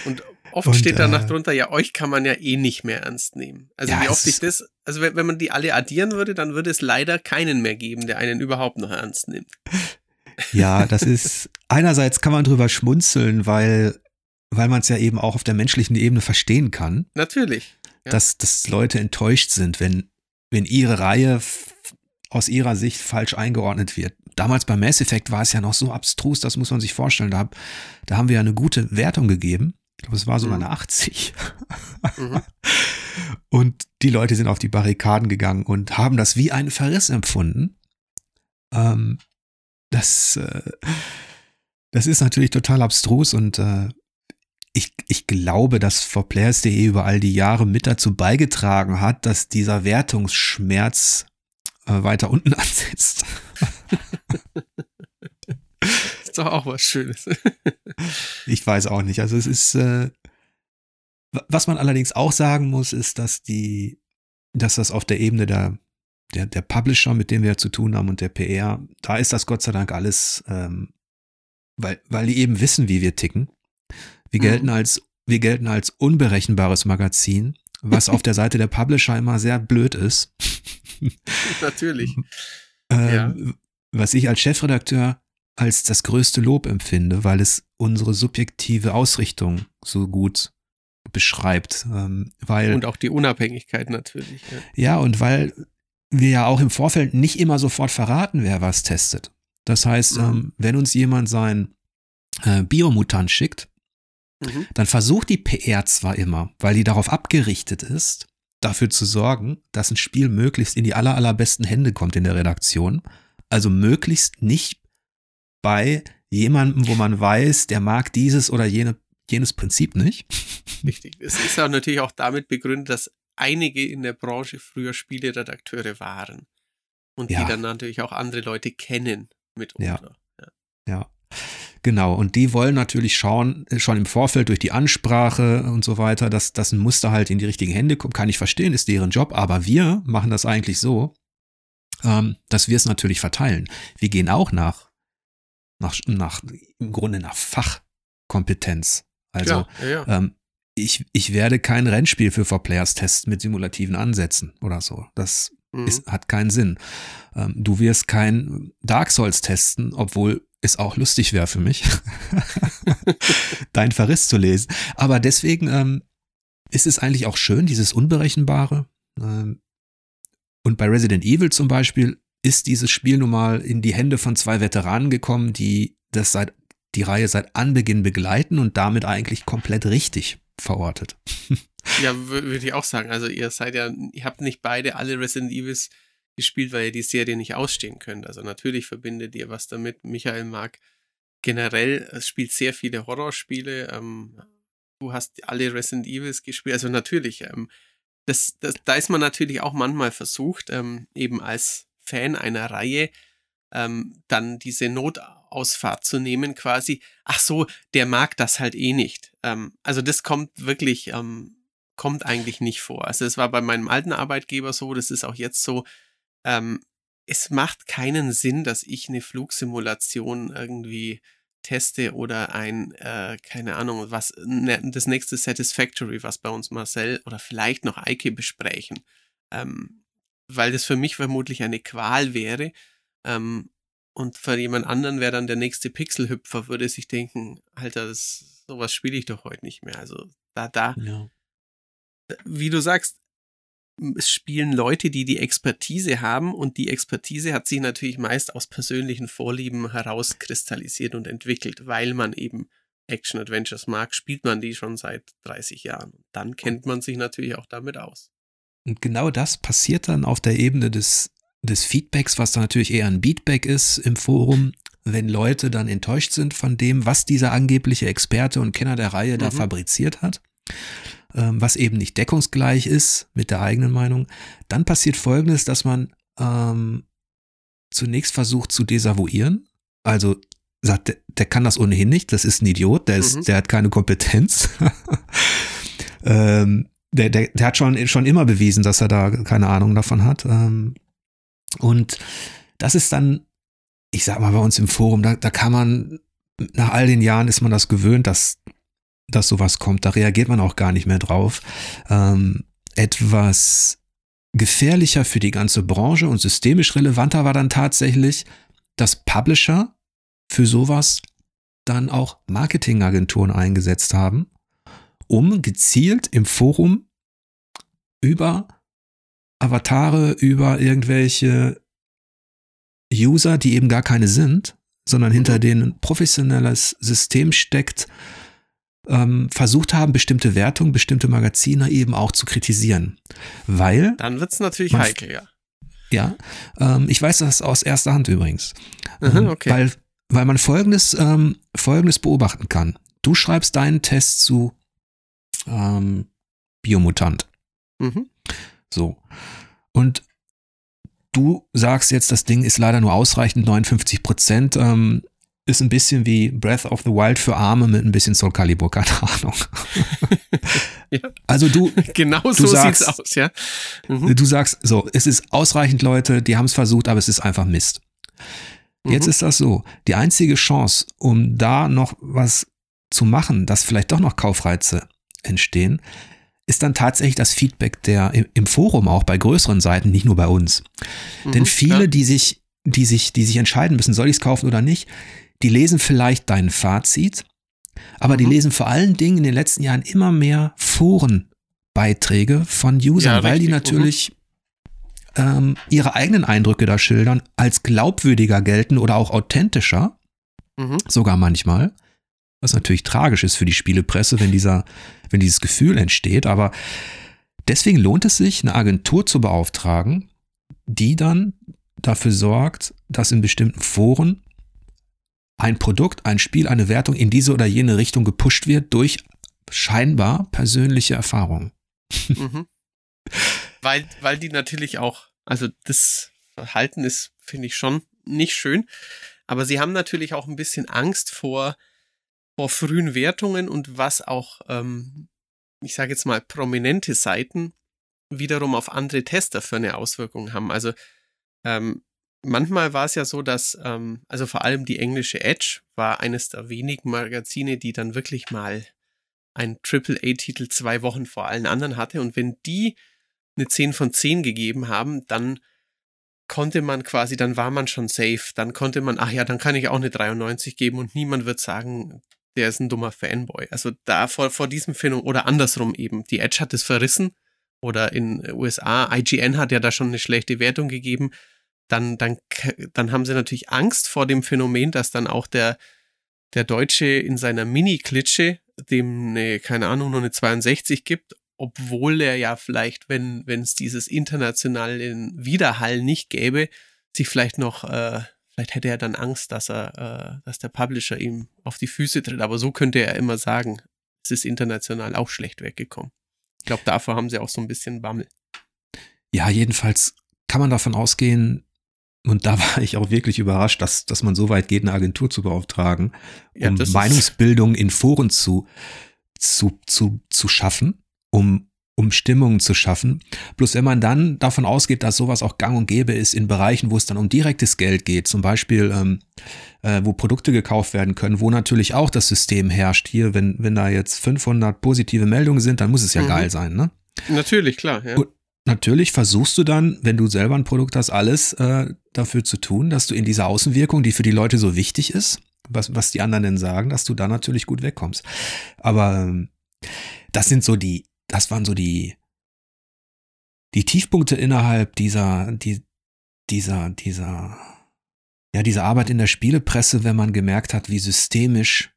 Und oft und, steht danach äh, drunter, ja, euch kann man ja eh nicht mehr ernst nehmen. Also ja, wie oft ich das, also wenn, wenn man die alle addieren würde, dann würde es leider keinen mehr geben, der einen überhaupt noch ernst nimmt. Ja, das [laughs] ist, einerseits kann man drüber schmunzeln, weil, weil man es ja eben auch auf der menschlichen Ebene verstehen kann. Natürlich. Ja. Dass, dass Leute enttäuscht sind, wenn, wenn ihre Reihe aus ihrer Sicht falsch eingeordnet wird damals bei Mass Effect war es ja noch so abstrus, das muss man sich vorstellen. Da, da haben wir ja eine gute Wertung gegeben. Ich glaube, es war sogar mhm. eine 80. Mhm. [laughs] Und die Leute sind auf die Barrikaden gegangen und haben das wie einen Verriss empfunden. Ähm, das, äh, das ist natürlich total abstrus und äh, ich, ich glaube, dass 4players.de über all die Jahre mit dazu beigetragen hat, dass dieser Wertungsschmerz äh, weiter unten [laughs] ansetzt. [laughs] ist doch auch was Schönes. [laughs] ich weiß auch nicht. Also es ist, äh, was man allerdings auch sagen muss, ist, dass die, dass das auf der Ebene der, der, der Publisher, mit dem wir zu tun haben und der PR, da ist das Gott sei Dank alles, ähm, weil, weil die eben wissen, wie wir ticken. Wir gelten mhm. als, wir gelten als unberechenbares Magazin, was auf der Seite der Publisher immer sehr blöd ist. [laughs] Natürlich. Ähm, ja. Was ich als Chefredakteur als das größte Lob empfinde, weil es unsere subjektive Ausrichtung so gut beschreibt. Ähm, weil, und auch die Unabhängigkeit natürlich. Ja, ja und weil wir ja auch im Vorfeld nicht immer sofort verraten, wer was testet. Das heißt, Mhm. ähm, wenn uns jemand sein äh, Biomutant schickt, Mhm. dann versucht die PR zwar immer, weil die darauf abgerichtet ist, dafür zu sorgen, dass ein Spiel möglichst in die aller, allerbesten Hände kommt in der Redaktion. Also möglichst nicht bei jemandem, wo man weiß, der mag dieses oder jene, jenes Prinzip nicht. [laughs] Richtig. Es ist auch natürlich auch damit begründet, dass einige in der Branche früher Spieleredakteure waren. Und Ja. die dann natürlich auch andere Leute kennen mitunter. Ja. Genau, und die wollen natürlich schauen, äh, schon im Vorfeld durch die Ansprache und so weiter, dass, dass ein Muster halt in die richtigen Hände kommt. Kann ich verstehen, ist deren Job, aber wir machen das eigentlich so, ähm, dass wir es natürlich verteilen. Wir gehen auch nach, nach, nach im Grunde nach Fachkompetenz. Also Klar, ja, ja. ähm, ich, ich werde kein Rennspiel für For Players testen mit simulativen Ansätzen oder so. Das Mhm. es hat keinen Sinn. Ähm, du wirst kein Dark Souls testen, obwohl es auch lustig wäre für mich, [laughs] dein Verriss zu lesen. Aber deswegen ähm, ist es eigentlich auch schön, dieses Unberechenbare. Ähm, und bei Resident Evil zum Beispiel ist dieses Spiel nun mal in die Hände von zwei Veteranen gekommen, die das seit die Reihe seit Anbeginn begleiten und damit eigentlich komplett richtig verortet. [laughs] Ja, wür- würde ich auch sagen. Also ihr seid ja, ihr habt nicht beide alle Resident Evils gespielt, weil ihr die Serie nicht ausstehen könnt. Also natürlich verbindet ihr was damit. Michael mag generell, es spielt sehr viele Horrorspiele. Ähm, du hast alle Resident Evils gespielt. Also natürlich, ähm, das, das, da ist man natürlich auch manchmal versucht, ähm, eben als Fan einer Reihe, ähm, dann diese Notausfahrt zu nehmen, quasi, ach so, der mag das halt eh nicht. Ähm, also das kommt wirklich, ähm, kommt eigentlich nicht vor. Also es war bei meinem alten Arbeitgeber so, das ist auch jetzt so, ähm, es macht keinen Sinn, dass ich eine Flugsimulation irgendwie teste oder ein, äh, keine Ahnung, was, ne, das nächste Satisfactory, was bei uns Marcel oder vielleicht noch Eike besprechen. Ähm, weil das für mich vermutlich eine Qual wäre. Ähm, und für jemand anderen wäre dann der nächste Pixelhüpfer, würde sich denken, Alter, das, sowas spiele ich doch heute nicht mehr. Also da, da, Ja. wie du sagst, es spielen Leute, die die Expertise haben und die Expertise hat sich natürlich meist aus persönlichen Vorlieben herauskristallisiert und entwickelt, weil man eben Action-Adventures mag, spielt man die schon seit 30 Jahren. Dann kennt man sich natürlich auch damit aus. Und genau das passiert dann auf der Ebene des, des Feedbacks, was dann natürlich eher ein Beatback ist im Forum, wenn Leute dann enttäuscht sind von dem, was dieser angebliche Experte und Kenner der Reihe da Mhm. fabriziert hat, ähm, was eben nicht deckungsgleich ist mit der eigenen Meinung, dann passiert Folgendes, dass man ähm, zunächst versucht zu desavouieren, also sagt, der, der kann das ohnehin nicht, das ist ein Idiot, der, ist, Mhm. der hat keine Kompetenz. [laughs] ähm, der, der, der hat schon, schon immer bewiesen, dass er da keine Ahnung davon hat. Ähm, und das ist dann, ich sag mal, bei uns im Forum, da, da kann man, nach all den Jahren ist man das gewöhnt, dass, dass sowas kommt. Da reagiert man auch gar nicht mehr drauf. Ähm, etwas gefährlicher für die ganze Branche und systemisch relevanter war dann tatsächlich, dass Publisher für sowas dann auch Marketingagenturen eingesetzt haben, um gezielt im Forum über Avatare, über irgendwelche User, die eben gar keine sind, sondern hinter denen professionelles System steckt, ähm, versucht haben, bestimmte Wertungen, bestimmte Magazine eben auch zu kritisieren. Weil, Dann wird's natürlich Man- heikel, ja. ja, ähm, ich weiß das aus erster Hand übrigens. Mhm, Ähm, okay. Weil, weil man folgendes, ähm, folgendes beobachten kann. Du schreibst deinen Test zu ähm, Biomutant. Mhm. So. Und du sagst jetzt, das Ding ist leider nur ausreichend, 59 Prozent. Ähm, ist ein bisschen wie Breath of the Wild für Arme mit ein bisschen Soul Calibur, keine Ahnung. [laughs] Ja. Also du, [laughs] Genau so sagst- sieht's aus, ja. Mhm. du sagst, so, es ist ausreichend Leute, die haben es versucht, aber es ist einfach Mist. Jetzt Mhm. ist das so, die einzige Chance, um da noch was zu machen, dass vielleicht doch noch Kaufreize entstehen, ist dann tatsächlich das Feedback der im- Forum auch bei größeren Seiten, nicht nur bei uns. Mhm, Denn viele, klar. die sich, die sich, die sich entscheiden müssen, soll ich es kaufen oder nicht, die lesen vielleicht dein Fazit, aber die Mhm. lesen vor allen Dingen in den letzten Jahren immer mehr Forenbeiträge von Usern, Ja, weil die richtig, mhm. natürlich ähm, ihre eigenen Eindrücke da schildern, als glaubwürdiger gelten oder auch authentischer, mhm. sogar manchmal. Was natürlich tragisch ist für die Spielepresse, wenn dieser, wenn dieses Gefühl entsteht. Aber deswegen lohnt es sich, eine Agentur zu beauftragen, die dann dafür sorgt, dass in bestimmten Foren ein Produkt, ein Spiel, eine Wertung in diese oder jene Richtung gepusht wird durch scheinbar persönliche Erfahrungen. [laughs] Mhm. Weil, weil die natürlich auch, also das Verhalten ist, finde ich schon nicht schön. Aber sie haben natürlich auch ein bisschen Angst vor, vor frühen Wertungen und was auch, ähm, ich sage jetzt mal, prominente Seiten wiederum auf andere Tester für eine Auswirkung haben. Also ähm, manchmal war es ja so, dass, ähm, also vor allem die englische Edge war eines der wenigen Magazine, die dann wirklich mal einen AAA-Titel zwei Wochen vor allen anderen hatte. Und wenn die eine 10 von 10 gegeben haben, dann konnte man quasi, dann war man schon safe. Dann konnte man, ach ja, dann kann ich auch eine 93 geben und niemand wird sagen, der ist ein dummer Fanboy. Also da vor, vor diesem Phänomen oder andersrum eben. Die Edge hat es verrissen oder in USA, IGN hat ja da schon eine schlechte Wertung gegeben dann, dann, dann haben sie natürlich Angst vor dem Phänomen, dass dann auch der, der Deutsche in seiner Mini-Klitsche dem eine, keine Ahnung, nur eine 62 gibt, obwohl er ja vielleicht, wenn wenn es dieses internationale Widerhall nicht gäbe, sich vielleicht noch, äh, vielleicht hätte er dann Angst, dass er, äh, dass der Publisher ihm auf die Füße tritt. Aber so könnte er immer sagen, es ist international auch schlecht weggekommen. Ich glaube, davor haben sie auch so ein bisschen Bammel. Ja, jedenfalls kann man davon ausgehen, und da [laughs] war ich auch wirklich überrascht, dass, dass man so weit geht, eine Agentur zu beauftragen, um ja, Meinungsbildung in Foren zu, zu, zu, zu schaffen, um, um Stimmungen zu schaffen. Bloß wenn man dann davon ausgeht, dass sowas auch gang und gäbe ist in Bereichen, wo es dann um direktes Geld geht, zum Beispiel, ähm, äh, wo Produkte gekauft werden können, wo natürlich auch das System herrscht. Hier, wenn, wenn da jetzt 500 positive Meldungen sind, dann muss es ja mhm. geil sein, ne? Natürlich, klar, ja. Und, natürlich versuchst du dann, wenn du selber ein Produkt hast, alles äh, dafür zu tun, dass du in dieser Außenwirkung, die für die Leute so wichtig ist, was, was die anderen denn sagen, dass du da natürlich gut wegkommst. Aber ähm, das sind so die, das waren so die, die Tiefpunkte innerhalb dieser, die, dieser, dieser, ja, dieser Arbeit in der Spielepresse, wenn man gemerkt hat, wie systemisch,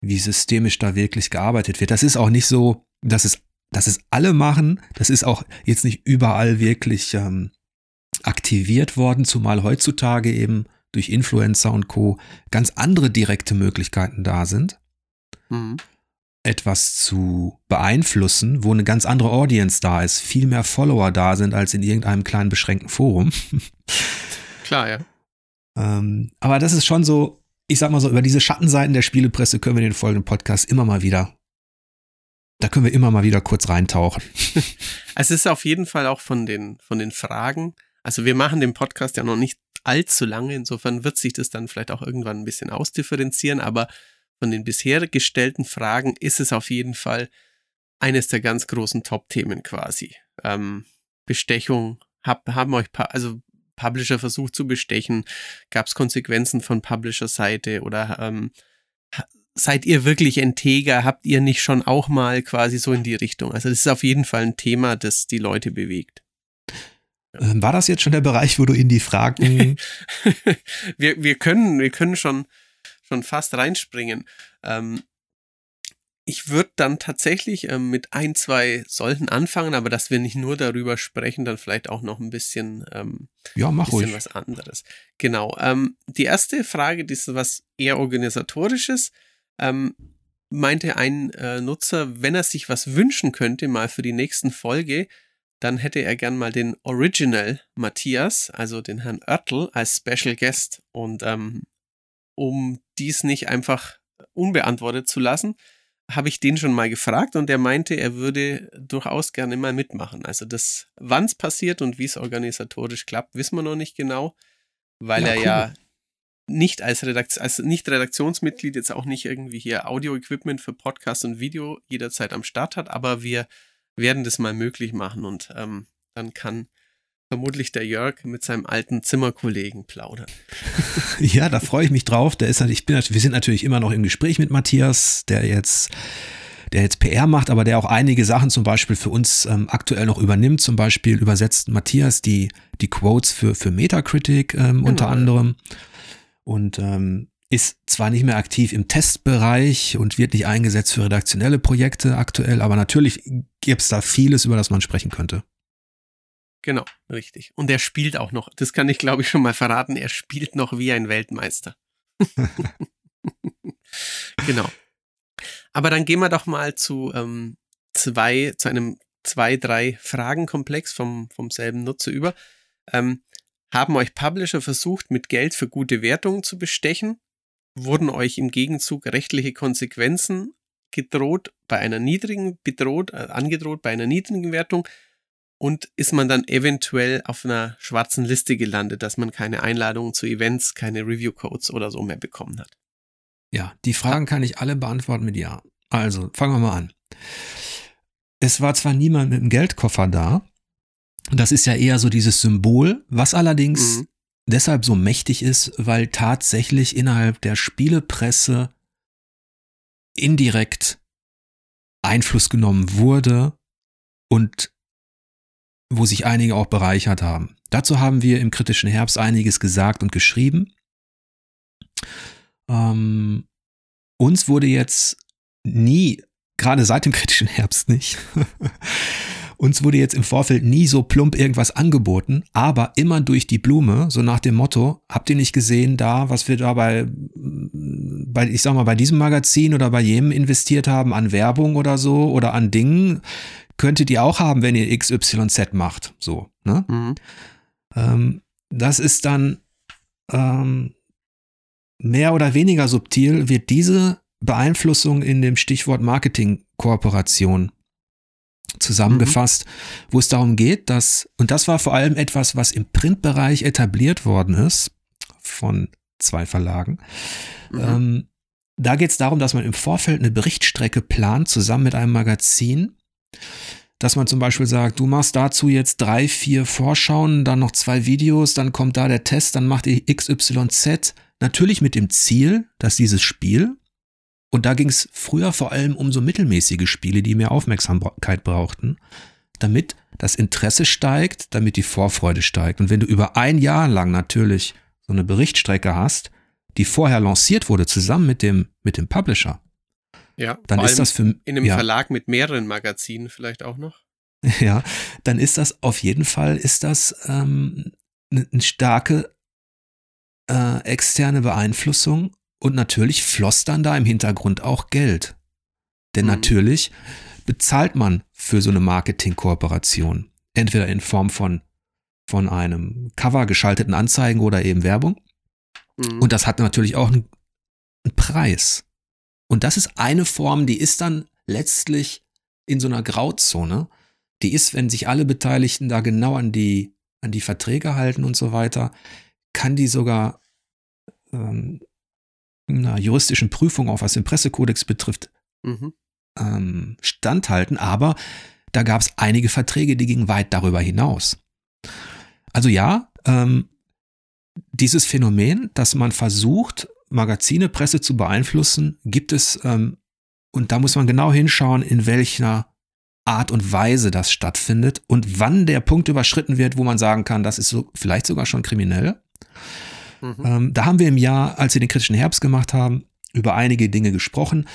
wie systemisch da wirklich gearbeitet wird. Das ist auch nicht so, dass es dass es alle machen. Das ist auch jetzt nicht überall wirklich ähm, aktiviert worden, zumal heutzutage eben durch Influencer und Co. ganz andere direkte Möglichkeiten da sind, mhm. etwas zu beeinflussen, wo eine ganz andere Audience da ist, viel mehr Follower da sind als in irgendeinem kleinen beschränkten Forum. [laughs] Klar, ja. ähm, aber das ist schon so, ich sag mal so, über diese Schattenseiten der Spielepresse können wir in den folgenden Podcast immer mal wieder da können wir immer mal wieder kurz reintauchen. [laughs] Es ist auf jeden Fall auch von den, von den Fragen. Also wir machen den Podcast ja noch nicht allzu lange. Insofern wird sich das dann vielleicht auch irgendwann ein bisschen ausdifferenzieren. Aber von den bisher gestellten Fragen ist es auf jeden Fall eines der ganz großen Top-Themen quasi. Ähm, Bestechung, hab, haben euch, also Publisher versucht zu bestechen, gab es Konsequenzen von Publisher-Seite oder ähm, seid ihr wirklich integer? Habt ihr nicht schon auch mal quasi so in die Richtung? Also das ist auf jeden Fall ein Thema, das die Leute bewegt. Ähm, war das jetzt schon der Bereich, wo du in die Fragen? [laughs] wir, wir können, wir können schon, schon fast reinspringen. Ähm, ich würde dann tatsächlich ähm, mit ein, zwei solchen anfangen, aber dass wir nicht nur darüber sprechen, dann vielleicht auch noch ein bisschen, ähm, ja, mach bisschen ruhig. was anderes. Genau. Ähm, die erste Frage, die ist was eher organisatorisches ähm, meinte ein äh, Nutzer, wenn er sich was wünschen könnte, mal für die nächsten Folge, dann hätte er gern mal den Original Matthias, also den Herrn Oertel, als Special Guest. Und ähm, um dies nicht einfach unbeantwortet zu lassen, habe ich den schon mal gefragt und er meinte, er würde durchaus gerne mal mitmachen. Also das, wann es passiert und wie es organisatorisch klappt, wissen wir noch nicht genau, weil ja, er cool. ja nicht als, Redakt als nicht Redaktionsmitglied jetzt auch nicht irgendwie hier Audio-Equipment für Podcast und Video jederzeit am Start hat, aber wir werden das mal möglich machen und ähm, dann kann vermutlich der Jörg mit seinem alten Zimmerkollegen plaudern. [laughs] ja, da freue ich mich drauf. Der ist, ich bin, wir sind natürlich immer noch im Gespräch mit Matthias, der jetzt der jetzt PR macht, aber der auch einige Sachen zum Beispiel für uns ähm, aktuell noch übernimmt. Zum Beispiel übersetzt Matthias die, die Quotes für, für Metacritic ähm, genau. unter anderem. Und ähm, ist zwar nicht mehr aktiv im Testbereich und wird nicht eingesetzt für redaktionelle Projekte aktuell, aber natürlich gibt es da vieles, über das man sprechen könnte. Genau, richtig. Und er spielt auch noch, das kann ich glaube ich schon mal verraten, er spielt noch wie ein Weltmeister. [laughs] genau. Aber dann gehen wir doch mal zu ähm, zwei, zu einem zwei, drei Fragenkomplex vom, vom selben Nutzer über. Ähm, haben euch Publisher versucht, mit Geld für gute Wertungen zu bestechen? Wurden euch im Gegenzug rechtliche Konsequenzen gedroht bei einer niedrigen, bedroht, äh, angedroht bei einer niedrigen Wertung? Und ist man dann eventuell auf einer schwarzen Liste gelandet, dass man keine Einladungen zu Events, keine Review-Codes oder so mehr bekommen hat? Ja, die Fragen kann ich alle beantworten mit Ja. Also, fangen wir mal an. Es war zwar niemand mit einem Geldkoffer da, das ist ja eher so dieses Symbol, was allerdings mhm. deshalb so mächtig ist, weil tatsächlich innerhalb der Spielepresse indirekt Einfluss genommen wurde und wo sich einige auch bereichert haben. Dazu haben wir im kritischen Herbst einiges gesagt und geschrieben. Ähm, uns wurde jetzt nie, gerade seit dem kritischen Herbst nicht, [laughs] uns wurde jetzt im Vorfeld nie so plump irgendwas angeboten, aber immer durch die Blume, so nach dem Motto, habt ihr nicht gesehen da, was wir da bei, bei, ich sag mal, bei diesem Magazin oder bei jedem investiert haben an Werbung oder so oder an Dingen, könntet ihr auch haben, wenn ihr XYZ macht. So, ne? Mhm. Ähm, das ist dann ähm, mehr oder weniger subtil, wird diese Beeinflussung in dem Stichwort Marketing-Kooperation zusammengefasst, mhm. wo es darum geht, dass, und das war vor allem etwas, was im Printbereich etabliert worden ist, von zwei Verlagen. Mhm. Ähm, da geht es darum, dass man im Vorfeld eine Berichtstrecke plant, zusammen mit einem Magazin, dass man zum Beispiel sagt, du machst dazu jetzt drei, vier Vorschauen, dann noch zwei Videos, dann kommt da der Test, dann macht ihr XYZ, natürlich mit dem Ziel, dass dieses Spiel, und da ging es früher vor allem um so mittelmäßige Spiele, die mehr Aufmerksamkeit brauchten, damit das Interesse steigt, damit die Vorfreude steigt. Und wenn du über ein Jahr lang natürlich so eine Berichtstrecke hast, die vorher lanciert wurde, zusammen mit dem, mit dem Publisher, ja, dann ist das für in einem ja, Verlag mit mehreren Magazinen vielleicht auch noch. [laughs] Ja, dann ist das auf jeden Fall ist das ähm, eine, eine starke äh, externe Beeinflussung und natürlich floss dann da im Hintergrund auch Geld. Denn mhm. natürlich bezahlt man für so eine Marketingkooperation. Entweder in Form von, von einem Cover, geschalteten Anzeigen oder eben Werbung. Mhm. Und das hat natürlich auch einen, einen Preis. Und das ist eine Form, die ist dann letztlich in so einer Grauzone. Die ist, wenn sich alle Beteiligten da genau an die, an die Verträge halten und so weiter, kann die sogar ähm, einer juristischen Prüfung, auch was den Pressekodex betrifft, mhm. ähm, standhalten. Aber da gab es einige Verträge, die gingen weit darüber hinaus. Also ja, ähm, dieses Phänomen, dass man versucht, Magazine, Presse zu beeinflussen, gibt es, ähm, und da muss man genau hinschauen, in welcher Art und Weise das stattfindet und wann der Punkt überschritten wird, wo man sagen kann, das ist so, vielleicht sogar schon kriminell. Mhm. Ähm, da haben wir im Jahr, als wir den kritischen Herbst gemacht haben, über einige Dinge gesprochen,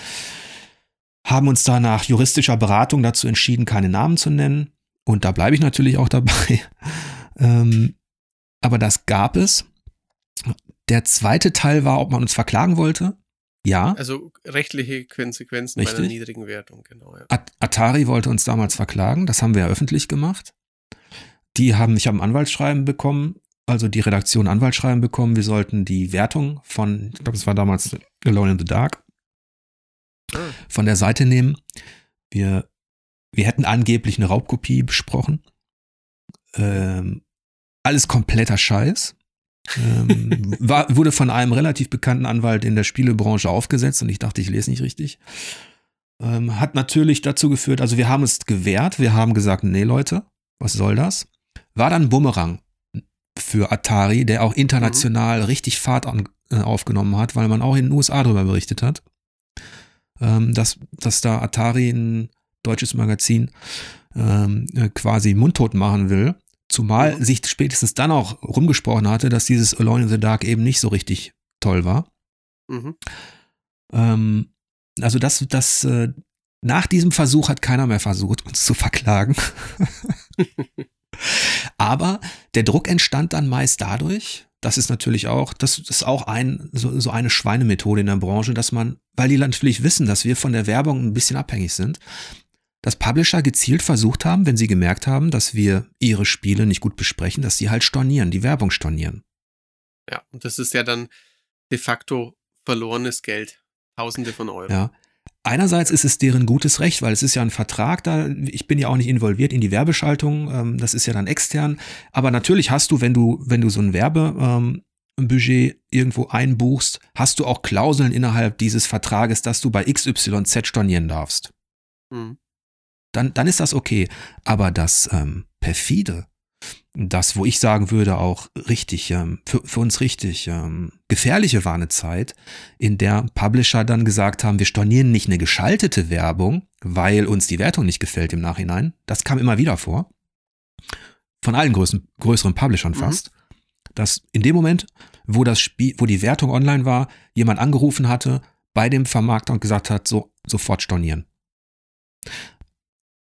haben uns da nach juristischer Beratung dazu entschieden, keine Namen zu nennen. Und da bleibe ich natürlich auch dabei. [laughs] ähm, aber das gab es. Der zweite Teil war, ob man uns verklagen wollte. Ja. Also rechtliche Konsequenzen Richtig. bei einer niedrigen Wertung, genau. Ja. Atari wollte uns damals verklagen, das haben wir ja öffentlich gemacht. Die haben, ich habe ein Anwaltsschreiben bekommen, also die Redaktion Anwaltsschreiben bekommen, wir sollten die Wertung von, ich glaube, es war damals Alone in the Dark, von der Seite nehmen. Wir, wir hätten angeblich eine Raubkopie besprochen. Ähm, alles kompletter Scheiß ähm, [laughs] war, wurde von einem relativ bekannten Anwalt in der Spielebranche aufgesetzt und ich dachte, ich lese nicht richtig. Ähm, hat natürlich dazu geführt, also wir haben es gewehrt, wir haben gesagt, nee Leute, was soll das? War dann Bumerang für Atari, der auch international mhm. richtig Fahrt an, äh, aufgenommen hat, weil man auch in den USA darüber berichtet hat. ähm, dass, dass da Atari ein deutsches Magazin ähm, äh, quasi mundtot machen will. Zumal mhm. sich spätestens dann auch rumgesprochen hatte, dass dieses Alone in the Dark eben nicht so richtig toll war. Mhm. Ähm, also das, das, äh, nach diesem Versuch hat keiner mehr versucht, uns zu verklagen. [laughs] Aber der Druck entstand dann meist dadurch, das ist natürlich auch, das ist auch ein, so, so eine Schweinemethode in der Branche, dass man, weil die natürlich wissen, dass wir von der Werbung ein bisschen abhängig sind, dass Publisher gezielt versucht haben, wenn sie gemerkt haben, dass wir ihre Spiele nicht gut besprechen, dass sie halt stornieren, die Werbung stornieren. Ja, und das ist ja dann de facto verlorenes Geld. Tausende von Euro. Ja. Einerseits ist es deren gutes Recht, weil es ist ja ein Vertrag da. Ich bin ja auch nicht involviert in die Werbeschaltung. Ähm, das ist ja dann extern. Aber natürlich hast du, wenn du, wenn du so ein Werbebudget ähm, irgendwo einbuchst, hast du auch Klauseln innerhalb dieses Vertrages, dass du bei XYZ stornieren darfst. Mhm. Dann, dann ist das okay. Aber das ähm, perfide, das, wo ich sagen würde, auch richtig, ähm, für, für uns richtig ähm, gefährliche war eine Zeit, in der Publisher dann gesagt haben, wir stornieren nicht eine geschaltete Werbung, weil uns die Wertung nicht gefällt im Nachhinein. Das kam immer wieder vor. Von allen größeren, größeren Publishern mhm. fast. Mhm. Dass in dem Moment, wo das Spiel, wo die Wertung online war, jemand angerufen hatte bei dem Vermarkter und gesagt hat, so, sofort stornieren.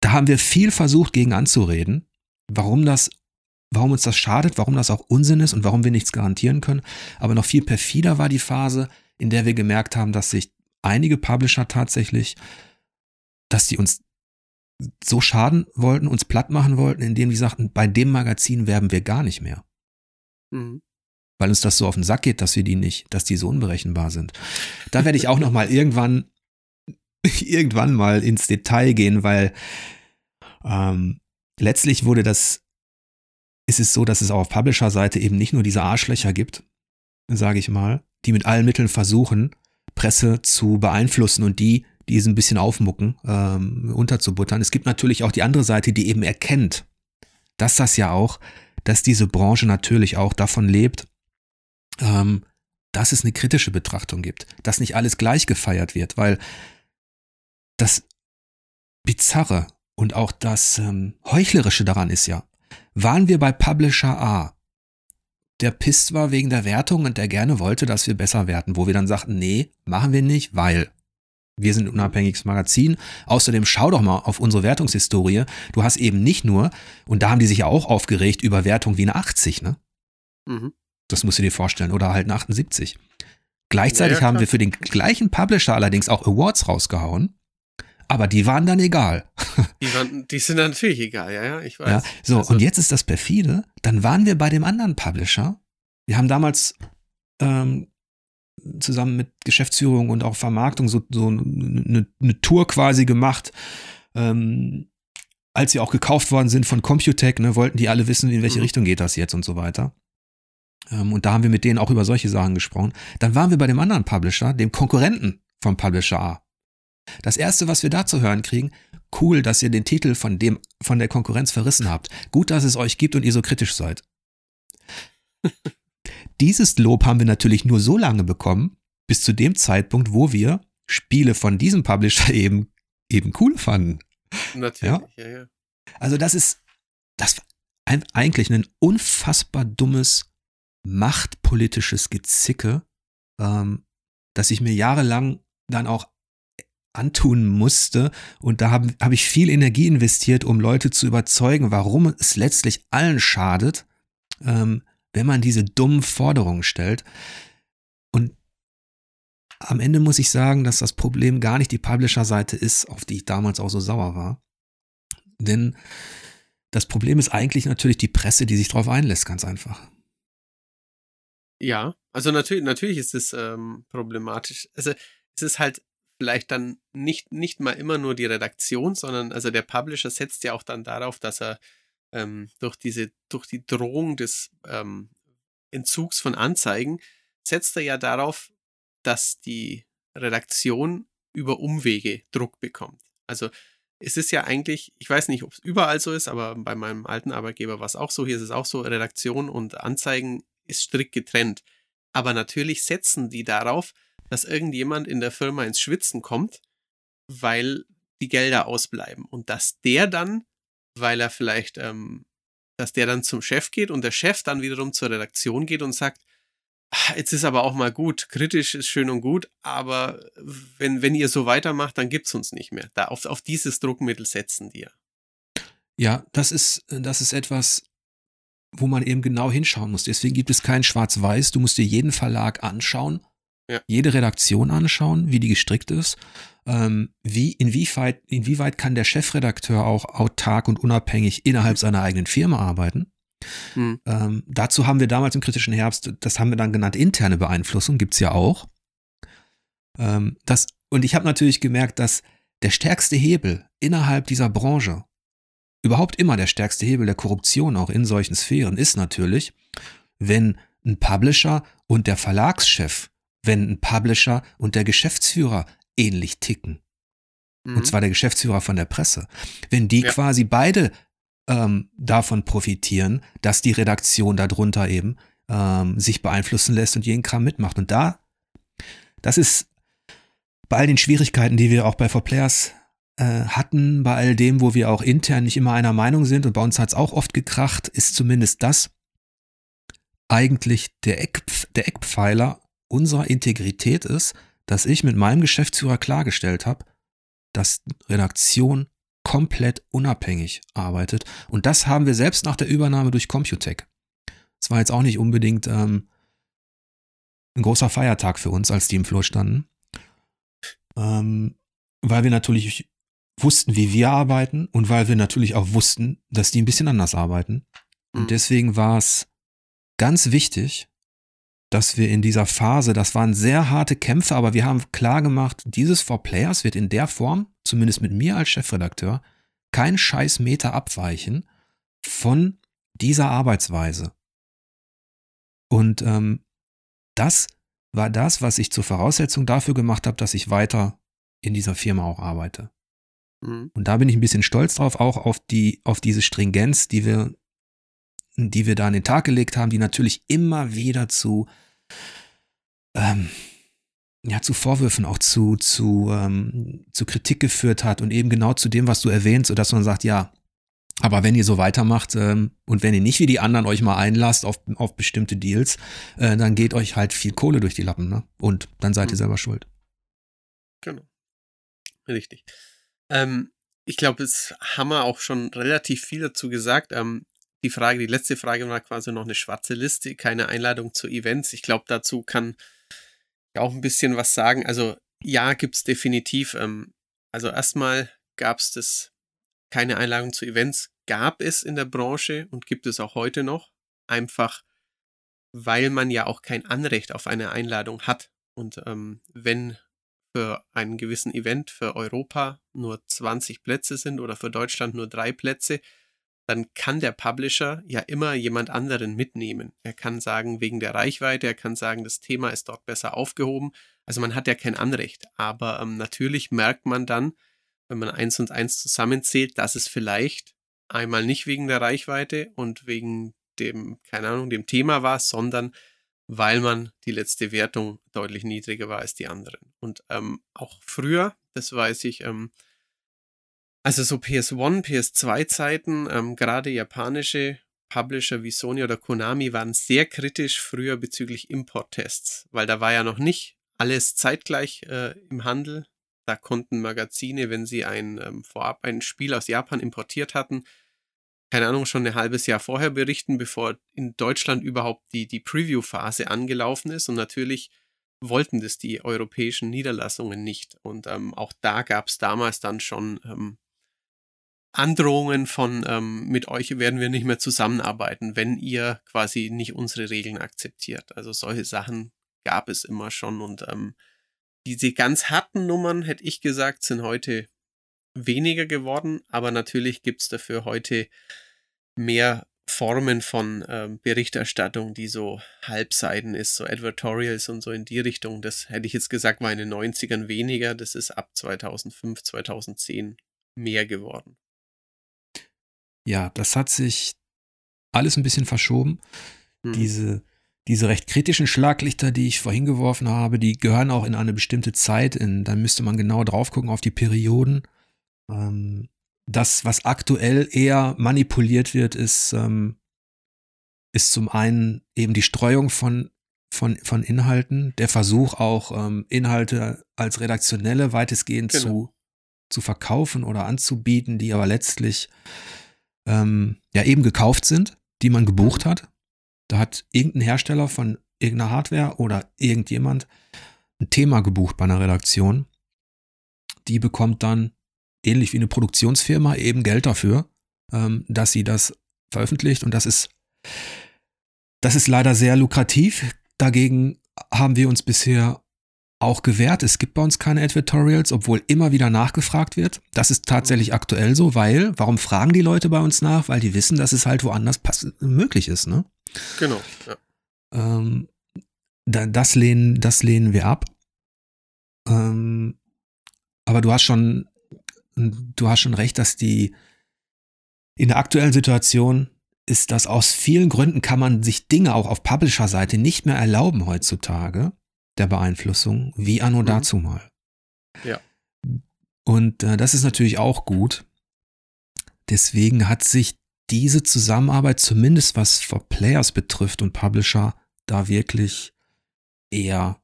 Da haben wir viel versucht, gegen anzureden, warum das warum uns das schadet, warum das auch Unsinn ist und warum wir nichts garantieren können. Aber noch viel perfider war die Phase, in der wir gemerkt haben, dass sich einige Publisher tatsächlich, dass sie uns so schaden wollten, uns platt machen wollten, indem die sagten, bei dem Magazin werben wir gar nicht mehr. Mhm. Weil uns das so auf den Sack geht, dass wir die nicht, dass die so unberechenbar sind. Da werde ich auch noch mal irgendwann, [laughs] irgendwann mal ins Detail gehen, weil ähm, letztlich wurde das ist es so, dass es auch auf Publisher-Seite eben nicht nur diese Arschlöcher gibt, sage ich mal, die mit allen Mitteln versuchen, Presse zu beeinflussen und die, die es ein bisschen aufmucken, ähm, unterzubuttern. Es gibt natürlich auch die andere Seite, die eben erkennt, dass das ja auch, dass diese Branche natürlich auch davon lebt, ähm, dass es eine kritische Betrachtung gibt, dass nicht alles gleich gefeiert wird, weil das Bizarre und auch das ähm, Heuchlerische daran ist ja, waren wir bei Publisher A, der pisst war wegen der Wertung und der gerne wollte, dass wir besser werten, wo wir dann sagten, nee, machen wir nicht, weil wir sind ein unabhängiges Magazin. Außerdem schau doch mal auf unsere Wertungshistorie. Du hast eben nicht nur, und da haben die sich ja auch aufgeregt über Wertung wie eine 80, ne? Mhm. Das musst du dir vorstellen, oder halt eine 78. Gleichzeitig ja, ja, haben wir für den gleichen Publisher allerdings auch Awards rausgehauen aber die waren dann egal. Die, waren, die sind natürlich egal, ja, ja, ich weiß. Ja, so, also. und jetzt ist das perfide. Dann waren wir bei dem anderen Publisher. Wir haben damals ähm, zusammen mit Geschäftsführung und auch Vermarktung so, so eine, eine Tour quasi gemacht. Ähm, als sie auch gekauft worden sind von Computec, ne, wollten die alle wissen, in welche mhm. Richtung geht das jetzt und so weiter. Ähm, und da haben wir mit denen auch über solche Sachen gesprochen. Dann waren wir bei dem anderen Publisher, dem Konkurrenten vom Publisher A. Das erste, was wir da zu hören kriegen, cool, dass ihr den Titel von dem, von der Konkurrenz verrissen habt. Gut, dass es euch gibt und ihr so kritisch seid. [laughs] Dieses Lob haben wir natürlich nur so lange bekommen, bis zu dem Zeitpunkt, wo wir Spiele von diesem Publisher [laughs] eben, eben cool fanden. Natürlich, ja, ja. ja. Also das ist, das eigentlich ein unfassbar dummes machtpolitisches Gezicke, ähm, das ich mir jahrelang dann auch antun musste. Und da habe hab ich viel Energie investiert, um Leute zu überzeugen, warum es letztlich allen schadet, ähm, wenn man diese dummen Forderungen stellt. Und am Ende muss ich sagen, dass das Problem gar nicht die Publisher-Seite ist, auf die ich damals auch so sauer war. Denn das Problem ist eigentlich natürlich die Presse, die sich darauf einlässt, ganz einfach. Ja, also natürlich, natürlich ist es ähm, problematisch. Also es ist halt vielleicht dann nicht, nicht mal immer nur die Redaktion, sondern also der Publisher setzt ja auch dann darauf, dass er ähm, durch diese, durch die Drohung des ähm, Entzugs von Anzeigen, setzt er ja darauf, dass die Redaktion über Umwege Druck bekommt. Also es ist ja eigentlich, ich weiß nicht, ob es überall so ist, aber bei meinem alten Arbeitgeber war es auch so, hier ist es auch so, Redaktion und Anzeigen ist strikt getrennt. Aber natürlich setzen die darauf, dass irgendjemand in der Firma ins Schwitzen kommt, weil die Gelder ausbleiben. Und dass der dann, weil er vielleicht, ähm, dass der dann zum Chef geht und der Chef dann wiederum zur Redaktion geht und sagt, ah, jetzt ist aber auch mal gut, kritisch ist schön und gut, aber wenn, wenn ihr so weitermacht, dann gibt's uns nicht mehr. Da auf, auf dieses Druckmittel setzen die. Ja, das ist, das ist etwas, wo man eben genau hinschauen muss. Deswegen gibt es kein Schwarz-Weiß. Du musst dir jeden Verlag anschauen, ja. jede Redaktion anschauen, wie die gestrickt ist. Ähm, wie, inwieweit, inwieweit kann der Chefredakteur auch autark und unabhängig innerhalb seiner eigenen Firma arbeiten? Mhm. Ähm, dazu haben wir damals im kritischen Herbst, das haben wir dann genannt, interne Beeinflussung, gibt es ja auch. Ähm, das, und ich habe natürlich gemerkt, dass der stärkste Hebel innerhalb dieser Branche überhaupt immer der stärkste Hebel der Korruption auch in solchen Sphären ist natürlich, wenn ein Publisher und der Verlagschef, wenn ein Publisher und der Geschäftsführer ähnlich ticken. Mhm. Und zwar der Geschäftsführer von der Presse. Wenn die ja. quasi beide ähm, davon profitieren, dass die Redaktion darunter eben ähm, sich beeinflussen lässt und jeden Kram mitmacht. Und da, das ist bei all den Schwierigkeiten, die wir auch bei 4Players äh, hatten, bei all dem, wo wir auch intern nicht immer einer Meinung sind, und bei uns hat es auch oft gekracht, ist zumindest das eigentlich der, Eck, der Eckpfeiler unserer Integrität ist, dass ich mit meinem Geschäftsführer klargestellt habe, dass Redaktion komplett unabhängig arbeitet. Und das haben wir selbst nach der Übernahme durch Computec. Es war jetzt auch nicht unbedingt ähm, ein großer Feiertag für uns, als die im Flur standen. Ähm, weil wir natürlich wussten, wie wir arbeiten und weil wir natürlich auch wussten, dass die ein bisschen anders arbeiten. Und mhm. deswegen war es ganz wichtig, dass wir in dieser Phase, das waren sehr harte Kämpfe, aber wir haben klar gemacht, dieses Four Players wird in der Form, zumindest mit mir als Chefredakteur, kein scheiß Meter abweichen von dieser Arbeitsweise. Und ähm, das war das, was ich zur Voraussetzung dafür gemacht habe, dass ich weiter in dieser Firma auch arbeite. Mhm. Und da bin ich ein bisschen stolz drauf, auch auf die, auf diese Stringenz, die wir, die wir da an den Tag gelegt haben, die natürlich immer wieder zu, ähm, ja, zu Vorwürfen, auch zu, zu, ähm, zu Kritik geführt hat und eben genau zu dem, was du erwähnst, sodass man sagt, ja, aber wenn ihr so weitermacht ähm, und wenn ihr nicht wie die anderen euch mal einlasst auf, auf bestimmte Deals, äh, dann geht euch halt viel Kohle durch die Lappen, ne? Und dann seid mhm. ihr selber schuld. Genau. Richtig. Ähm, ich glaube, es haben wir auch schon relativ viel dazu gesagt. Ähm, die Frage, die letzte Frage war quasi noch eine schwarze Liste, keine Einladung zu Events. Ich glaube, dazu kann ich auch ein bisschen was sagen. Also ja, gibt es definitiv. Ähm, also erstmal gab es das keine Einladung zu Events, gab es in der Branche und gibt es auch heute noch. Einfach, weil man ja auch kein Anrecht auf eine Einladung hat. Und ähm, wenn für einen gewissen Event für Europa nur 20 Plätze sind oder für Deutschland nur drei Plätze, dann kann der Publisher ja immer jemand anderen mitnehmen. Er kann sagen, wegen der Reichweite, er kann sagen, das Thema ist dort besser aufgehoben. Also man hat ja kein Anrecht. Aber ähm, natürlich merkt man dann, wenn man eins und eins zusammenzählt, dass es vielleicht einmal nicht wegen der Reichweite und wegen dem, keine Ahnung, dem Thema war, sondern weil man die letzte Wertung deutlich niedriger war als die anderen. Und ähm, auch früher, das weiß ich, ähm, also so PS1, PS2-Zeiten, ähm, gerade japanische Publisher wie Sony oder Konami waren sehr kritisch früher bezüglich Importtests, weil da war ja noch nicht alles zeitgleich äh, im Handel. Da konnten Magazine, wenn sie ein ähm, vorab ein Spiel aus Japan importiert hatten, keine Ahnung, schon ein halbes Jahr vorher berichten, bevor in Deutschland überhaupt die, die Preview-Phase angelaufen ist. Und natürlich wollten das die europäischen Niederlassungen nicht. Und ähm, auch da gab es damals dann schon ähm, Androhungen von, ähm, mit euch werden wir nicht mehr zusammenarbeiten, wenn ihr quasi nicht unsere Regeln akzeptiert. Also solche Sachen gab es immer schon. Und ähm, diese ganz harten Nummern, hätte ich gesagt, sind heute weniger geworden, aber natürlich gibt es dafür heute mehr Formen von ähm, Berichterstattung, die so Halbseiten ist, so Advertorials und so in die Richtung. Das hätte ich jetzt gesagt, war in den 90ern weniger. Das ist ab 2005, 2010 mehr geworden. Ja, das hat sich alles ein bisschen verschoben. Hm. Diese, diese recht kritischen Schlaglichter, die ich vorhin geworfen habe, die gehören auch in eine bestimmte Zeit. In, dann müsste man genau drauf gucken auf die Perioden. Ähm, das, was aktuell eher manipuliert wird, ist, ähm, ist zum einen eben die Streuung von, von, von Inhalten, der Versuch auch ähm, Inhalte als redaktionelle weitestgehend genau. zu, zu verkaufen oder anzubieten, die aber letztlich ähm, ja eben gekauft sind, die man gebucht hat. Da hat irgendein Hersteller von irgendeiner Hardware oder irgendjemand ein Thema gebucht bei einer Redaktion. Die bekommt dann ähnlich wie eine Produktionsfirma eben Geld dafür, ähm, dass sie das veröffentlicht und das ist das ist leider sehr lukrativ. Dagegen haben wir uns bisher auch gewährt. Es gibt bei uns keine Advertorials, obwohl immer wieder nachgefragt wird. Das ist tatsächlich aktuell so, weil, warum fragen die Leute bei uns nach? Weil die wissen, dass es halt woanders möglich ist, ne? Genau, ja. Ähm, das, lehnen, das lehnen wir ab. Ähm, aber du hast schon, du hast schon recht, dass die in der aktuellen Situation ist das aus vielen Gründen kann man sich Dinge auch auf Publisher-Seite nicht mehr erlauben heutzutage der Beeinflussung, wie anno mhm. dazu mal. Ja. Und äh, das ist natürlich auch gut. Deswegen hat sich diese Zusammenarbeit, zumindest was for Players betrifft und Publisher, da wirklich eher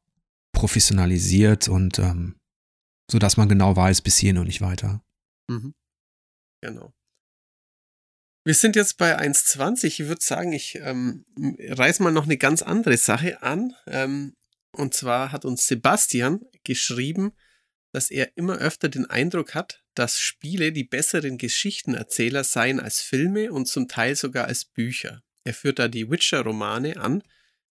professionalisiert und ähm, so dass man genau weiß, bis hierhin und nicht weiter. Mhm. Genau. Wir sind jetzt bei 1,20. Ich würde sagen, ich ähm, reiß mal noch eine ganz andere Sache an. Ähm, und zwar hat uns Sebastian geschrieben, dass er immer öfter den Eindruck hat, dass Spiele die besseren Geschichtenerzähler seien als Filme und zum Teil sogar als Bücher. Er führt da die Witcher-Romane an,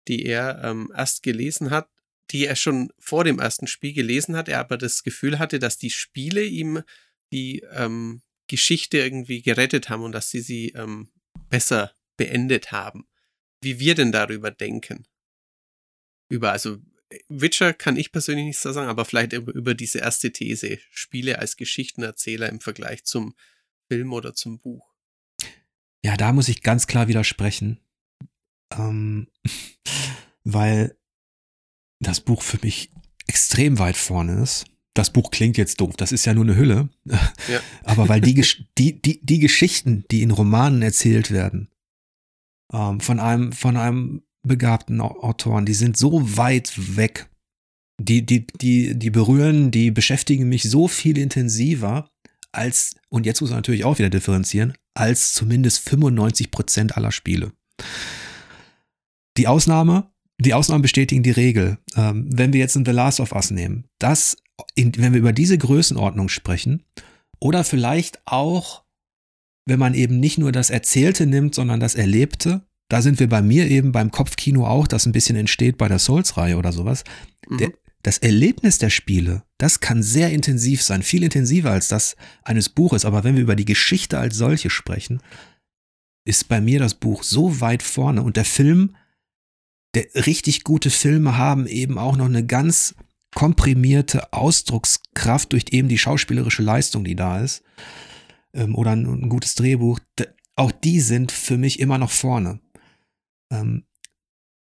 die er ähm, erst gelesen hat, die er schon vor dem ersten Spiel gelesen hat, er aber das Gefühl hatte, dass die Spiele ihm die ähm, Geschichte irgendwie gerettet haben und dass sie sie ähm, besser beendet haben. Wie wir denn darüber denken. Über, also Witcher kann ich persönlich nicht so sagen, aber vielleicht über diese erste These, Spiele als Geschichtenerzähler im Vergleich zum Film oder zum Buch. Ja, da muss ich ganz klar widersprechen. Ähm, [laughs] weil das Buch für mich extrem weit vorne ist das Buch klingt jetzt doof, das ist ja nur eine Hülle. Ja. [laughs] Aber weil die, die, die, die Geschichten, die in Romanen erzählt werden, ähm, von einem, von einem begabten Autoren, die sind so weit weg. Die, die, die, die berühren, die beschäftigen mich so viel intensiver als, und jetzt muss man natürlich auch wieder differenzieren, als zumindest 95 Prozent aller Spiele. Die Ausnahme, die Ausnahmen bestätigen die Regel. Ähm, wenn wir jetzt in The Last of Us nehmen, das in, wenn wir über diese Größenordnung sprechen, oder vielleicht auch, wenn man eben nicht nur das Erzählte nimmt, sondern das Erlebte, da sind wir bei mir eben beim Kopfkino auch, das ein bisschen entsteht bei der Souls-Reihe oder sowas. Mhm. Der, das Erlebnis der Spiele, das kann sehr intensiv sein, viel intensiver als das eines Buches. Aber wenn wir über die Geschichte als solche sprechen, ist bei mir das Buch so weit vorne und der Film, der richtig gute Filme haben eben auch noch eine ganz komprimierte Ausdruckskraft durch eben die schauspielerische Leistung, die da ist, ähm, oder ein, ein, gutes Drehbuch, auch die sind für mich immer noch vorne. Ähm,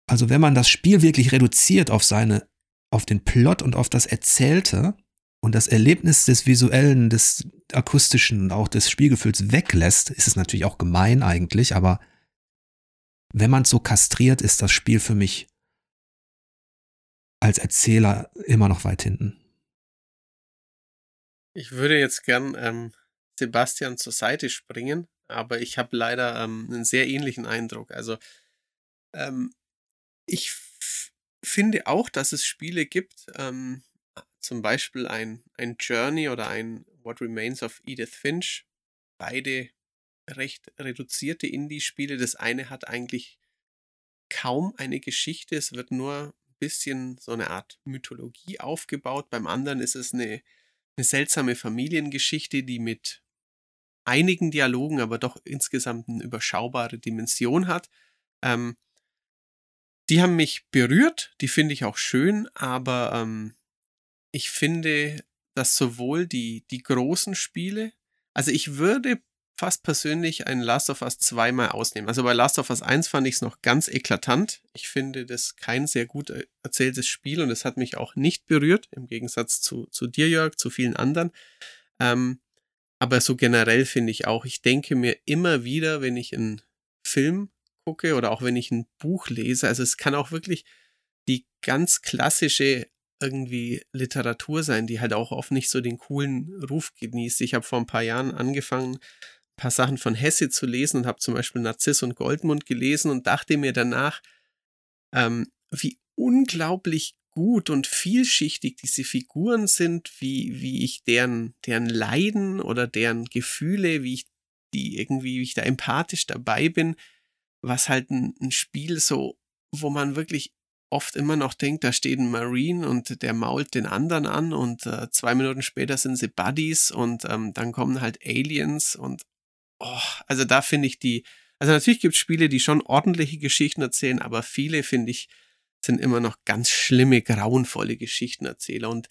also wenn man das Spiel wirklich reduziert auf seine, auf den Plot und auf das Erzählte und das Erlebnis des visuellen, des akustischen und auch des Spielgefühls weglässt, ist es natürlich auch gemein eigentlich, aber wenn man es so kastriert, ist das Spiel für mich als Erzähler immer noch weit hinten. Ich würde jetzt gern ähm, Sebastian zur Seite springen, aber ich habe leider ähm, einen sehr ähnlichen Eindruck. Also ähm, ich finde auch, dass es Spiele gibt, ähm, zum Beispiel ein, ein Journey oder ein What Remains of Edith Finch, beide recht reduzierte Indie-Spiele. Das eine hat eigentlich kaum eine Geschichte, es wird nur bisschen so eine Art Mythologie aufgebaut. Beim anderen ist es eine, eine seltsame Familiengeschichte, die mit einigen Dialogen, aber doch insgesamt eine überschaubare Dimension hat. Ähm, die haben mich berührt, die finde ich auch schön, aber ähm, ich finde, dass sowohl die, die großen Spiele, also ich würde fast persönlich ein Last of Us zweimal ausnehmen. Also bei Last of Us 1 fand ich es noch ganz eklatant. Ich finde das kein sehr gut äh, erzähltes Spiel und es hat mich auch nicht berührt, im Gegensatz zu, zu dir, Jörg, zu vielen anderen. Ähm, aber so generell finde ich auch, ich denke mir immer wieder, wenn ich einen Film gucke oder auch wenn ich ein Buch lese, also es kann auch wirklich die ganz klassische irgendwie Literatur sein, die halt auch oft nicht so den coolen Ruf genießt. Ich habe vor ein paar Jahren angefangen, ein paar Sachen von Hesse zu lesen und habe zum Beispiel Narziss und Goldmund gelesen und dachte mir danach, ähm, wie unglaublich gut und vielschichtig diese Figuren sind, wie, wie ich deren, deren Leiden oder deren Gefühle, wie ich die irgendwie, wie ich da empathisch dabei bin, was halt ein, ein Spiel so, wo man wirklich oft immer noch denkt, da steht ein Marine und der mault den anderen an und äh, zwei Minuten später sind sie Buddies und ähm, dann kommen halt Aliens und oh, also da finde ich die, also natürlich gibt es Spiele, die schon ordentliche Geschichten erzählen, aber viele finde ich sind immer noch ganz schlimme, grauenvolle Geschichtenerzähler und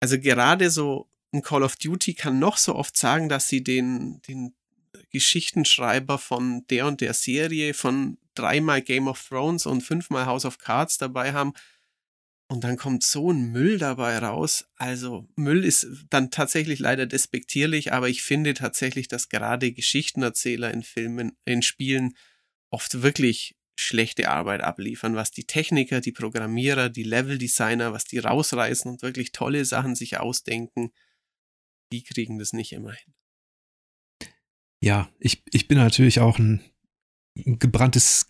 also gerade so ein Call of Duty kann noch so oft sagen, dass sie den, den Geschichtenschreiber von der und der Serie von dreimal Game of Thrones und fünfmal House of Cards dabei haben. Und dann kommt so ein Müll dabei raus. Also Müll ist dann tatsächlich leider despektierlich, aber ich finde tatsächlich, dass gerade Geschichtenerzähler in Filmen, in Spielen oft wirklich schlechte Arbeit abliefern, was die Techniker, die Programmierer, die Leveldesigner, was die rausreißen und wirklich tolle Sachen sich ausdenken, die kriegen das nicht immer hin. Ja, ich, ich bin natürlich auch ein gebranntes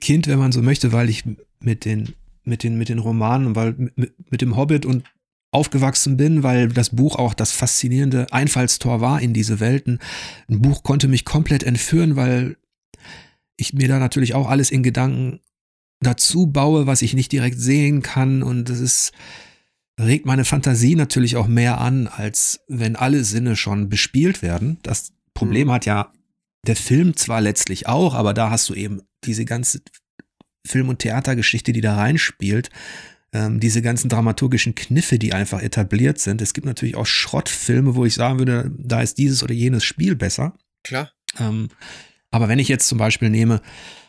Kind, wenn man so möchte, weil ich mit den, mit den, mit den Romanen, weil mit, mit dem Hobbit und aufgewachsen bin, weil das Buch auch das faszinierende Einfallstor war in diese Welten. Ein Buch konnte mich komplett entführen, weil ich mir da natürlich auch alles in Gedanken dazu baue, was ich nicht direkt sehen kann und das ist regt meine Fantasie natürlich auch mehr an, als wenn alle Sinne schon bespielt werden. Das Problem mhm. hat ja der Film zwar letztlich auch, aber da hast du eben diese ganze Film- und Theatergeschichte, die da reinspielt, ähm, diese ganzen dramaturgischen Kniffe, die einfach etabliert sind. Es gibt natürlich auch Schrottfilme, wo ich sagen würde, da ist dieses oder jenes Spiel besser. Klar. Ähm, aber wenn ich jetzt zum Beispiel nehme,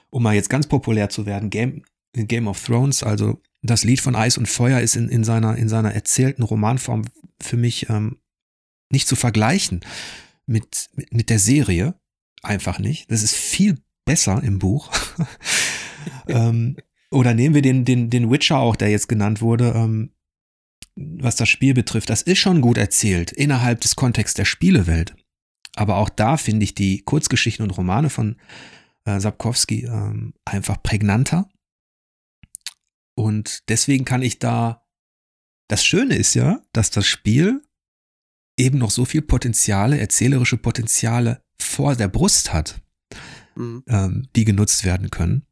um mal jetzt ganz populär zu werden, Game, Game of Thrones, also das Lied von Eis und Feuer ist in, in, seiner, in seiner erzählten Romanform für mich ähm, nicht zu vergleichen mit, mit, der Serie. Einfach nicht. Das ist viel besser im Buch. [laughs] ähm, oder nehmen wir den, den, den Witcher auch, der jetzt genannt wurde, ähm, was das Spiel betrifft. Das ist schon gut erzählt innerhalb des Kontexts der Spielewelt. Aber auch da finde ich die Kurzgeschichten und Romane von äh, Sapkowski ähm, einfach prägnanter. Und deswegen kann ich da. Das Schöne ist ja, dass das Spiel eben noch so viel Potenziale, erzählerische Potenziale vor der Brust hat, mhm. ähm, die genutzt werden können.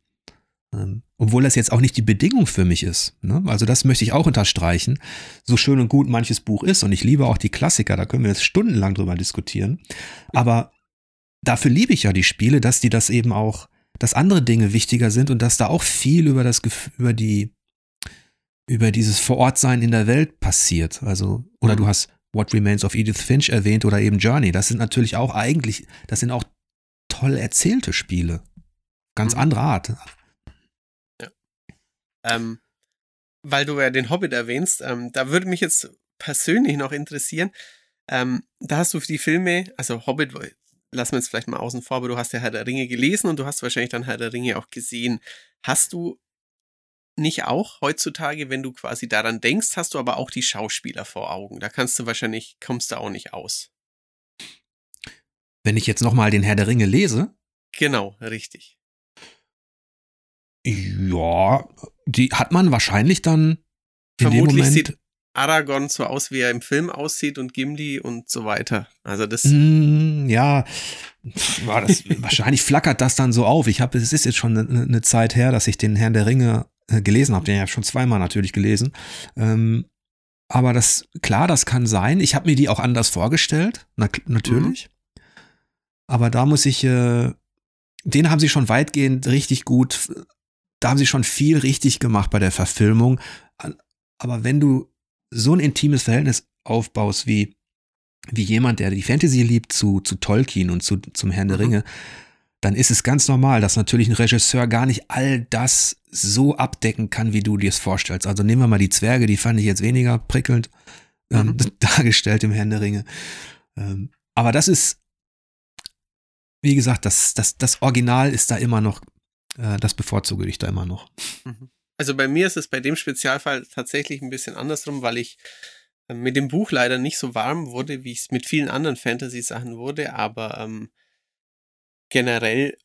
Ähm, obwohl das jetzt auch nicht die Bedingung für mich ist. Ne? Also das möchte ich auch unterstreichen. So schön und gut manches Buch ist und ich liebe auch die Klassiker, da können wir jetzt stundenlang drüber diskutieren. Aber dafür liebe ich ja die Spiele, dass die das eben auch, dass andere Dinge wichtiger sind und dass da auch viel über das über die über dieses Vorortsein in der Welt passiert. Also oder mhm. du hast What Remains of Edith Finch erwähnt oder eben Journey. Das sind natürlich auch eigentlich, das sind auch toll erzählte Spiele. Ganz mhm. andere Art. Ja. Ähm, weil du ja den Hobbit erwähnst, ähm, da würde mich jetzt persönlich noch interessieren. Ähm, da hast du die Filme, also Hobbit, lassen wir jetzt vielleicht mal außen vor, aber du hast ja Herr der Ringe gelesen und du hast wahrscheinlich dann Herr der Ringe auch gesehen. Hast du nicht auch heutzutage, wenn du quasi daran denkst, hast du aber auch die Schauspieler vor Augen. Da kannst du wahrscheinlich, kommst du auch nicht aus. Wenn ich jetzt nochmal den Herr der Ringe lese? Genau, richtig. Ja, die hat man wahrscheinlich dann Vermutlich sieht Aragorn so aus, wie er im Film aussieht und Gimli und so weiter. Also das. Mm, ja, war das, wahrscheinlich flackert das dann so auf. Ich habe, es ist jetzt schon eine, eine Zeit her, dass ich den Herrn der Ringe gelesen habe. Den habe ich schon zweimal natürlich gelesen. Ähm, aber das, klar, das kann sein. Ich habe mir die auch anders vorgestellt, na, natürlich. Mhm. Aber da muss ich, äh, den haben sie schon weitgehend richtig gut, da haben sie schon viel richtig gemacht bei der Verfilmung. Aber wenn du so ein intimes Verhältnis aufbaust wie wie jemand, der die Fantasy liebt, zu, zu Tolkien und zu, zum Herrn der Mhm. Ringe, dann ist es ganz normal, dass natürlich ein Regisseur gar nicht all das so abdecken kann, wie du dir es vorstellst. Also nehmen wir mal die Zwerge, die fand ich jetzt weniger prickelnd ähm, Mhm. [laughs] dargestellt im Herrn der Ringe. Ähm, aber das ist, wie gesagt, das, das, das Original ist da immer noch, äh, das bevorzuge ich da immer noch. Also bei mir ist es bei dem Spezialfall tatsächlich ein bisschen andersrum, weil ich äh, mit dem Buch leider nicht so warm wurde, wie ich es mit vielen anderen Fantasy-Sachen wurde, aber ähm, generell,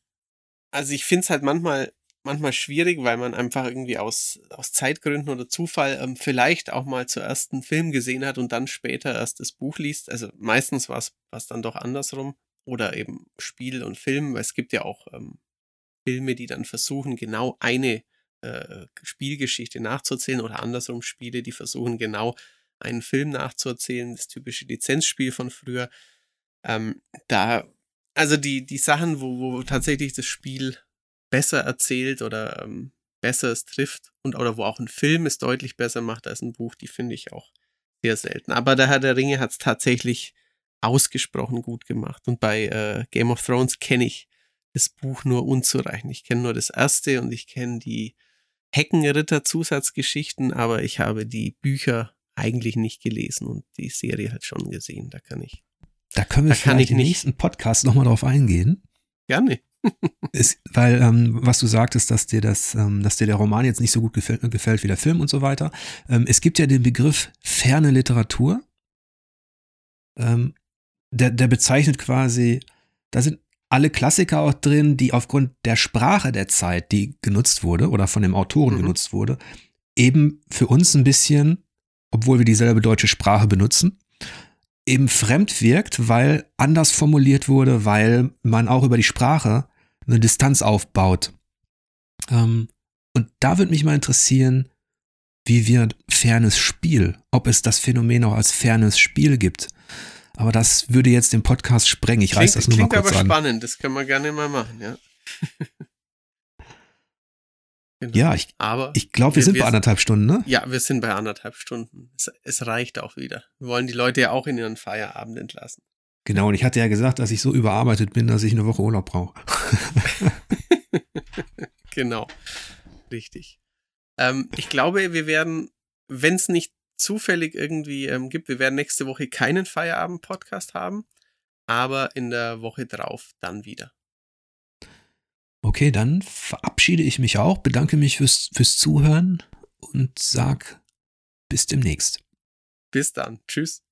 also ich finde es halt manchmal, manchmal schwierig, weil man einfach irgendwie aus, aus Zeitgründen oder Zufall ähm, vielleicht auch mal zuerst einen Film gesehen hat und dann später erst das Buch liest. Also meistens war es dann doch andersrum. Oder eben Spiel und Film, weil es gibt ja auch ähm, Filme, die dann versuchen, genau eine äh, Spielgeschichte nachzuzählen oder andersrum Spiele, die versuchen genau einen Film nachzuerzählen, das typische Lizenzspiel von früher. Ähm, da, also die, die Sachen, wo, wo tatsächlich das Spiel besser erzählt oder ähm, besser es trifft und oder wo auch ein Film es deutlich besser macht als ein Buch, die finde ich auch sehr selten. Aber der Herr der Ringe hat es tatsächlich ausgesprochen gut gemacht. Und bei äh, Game of Thrones kenne ich das Buch nur unzureichend. Ich kenne nur das erste und ich kenne die Heckenritter-Zusatzgeschichten, aber ich habe die Bücher eigentlich nicht gelesen und die Serie halt schon gesehen. Da kann ich. Da können wir Da kann vielleicht ich im nächsten Podcast nochmal drauf eingehen. Gerne. Ist, weil, ähm, was du sagtest, dass dir das, ähm, dass dir der Roman jetzt nicht so gut gefällt, gefällt wie der Film und so weiter. Ähm, es gibt ja den Begriff ferne Literatur. Ähm, der, der bezeichnet quasi, da sind alle Klassiker auch drin, die aufgrund der Sprache der Zeit, die genutzt wurde oder von dem Autoren Mhm. genutzt wurde, eben für uns ein bisschen, obwohl wir dieselbe deutsche Sprache benutzen, eben fremd wirkt, weil anders formuliert wurde, weil man auch über die Sprache eine Distanz aufbaut. Ähm, und da würde mich mal interessieren, wie wird fernes Spiel, ob es das Phänomen auch als fernes Spiel gibt. Aber das würde jetzt den Podcast sprengen. Ich reiß das nur mal klingt kurz aber an. spannend, das können wir gerne mal machen, ja. [laughs] genau. Ja, ich, aber ich glaube, wir, Wir- sind wir- bei anderthalb Stunden, ne? ja, wir sind bei anderthalb Stunden. Es, es reicht auch wieder. Wir wollen die Leute ja auch in ihren Feierabend entlassen. Genau, und ich hatte ja gesagt, dass ich so überarbeitet bin, dass ich eine Woche Urlaub brauche. [laughs] Genau. Richtig. Ähm, ich glaube, wir werden, wenn es nicht zufällig irgendwie ähm, gibt, wir werden nächste Woche keinen Feierabend-Podcast haben, aber in der Woche drauf dann wieder. Okay, dann verabschiede ich mich auch, bedanke mich fürs, fürs Zuhören und sag bis demnächst. Bis dann. Tschüss.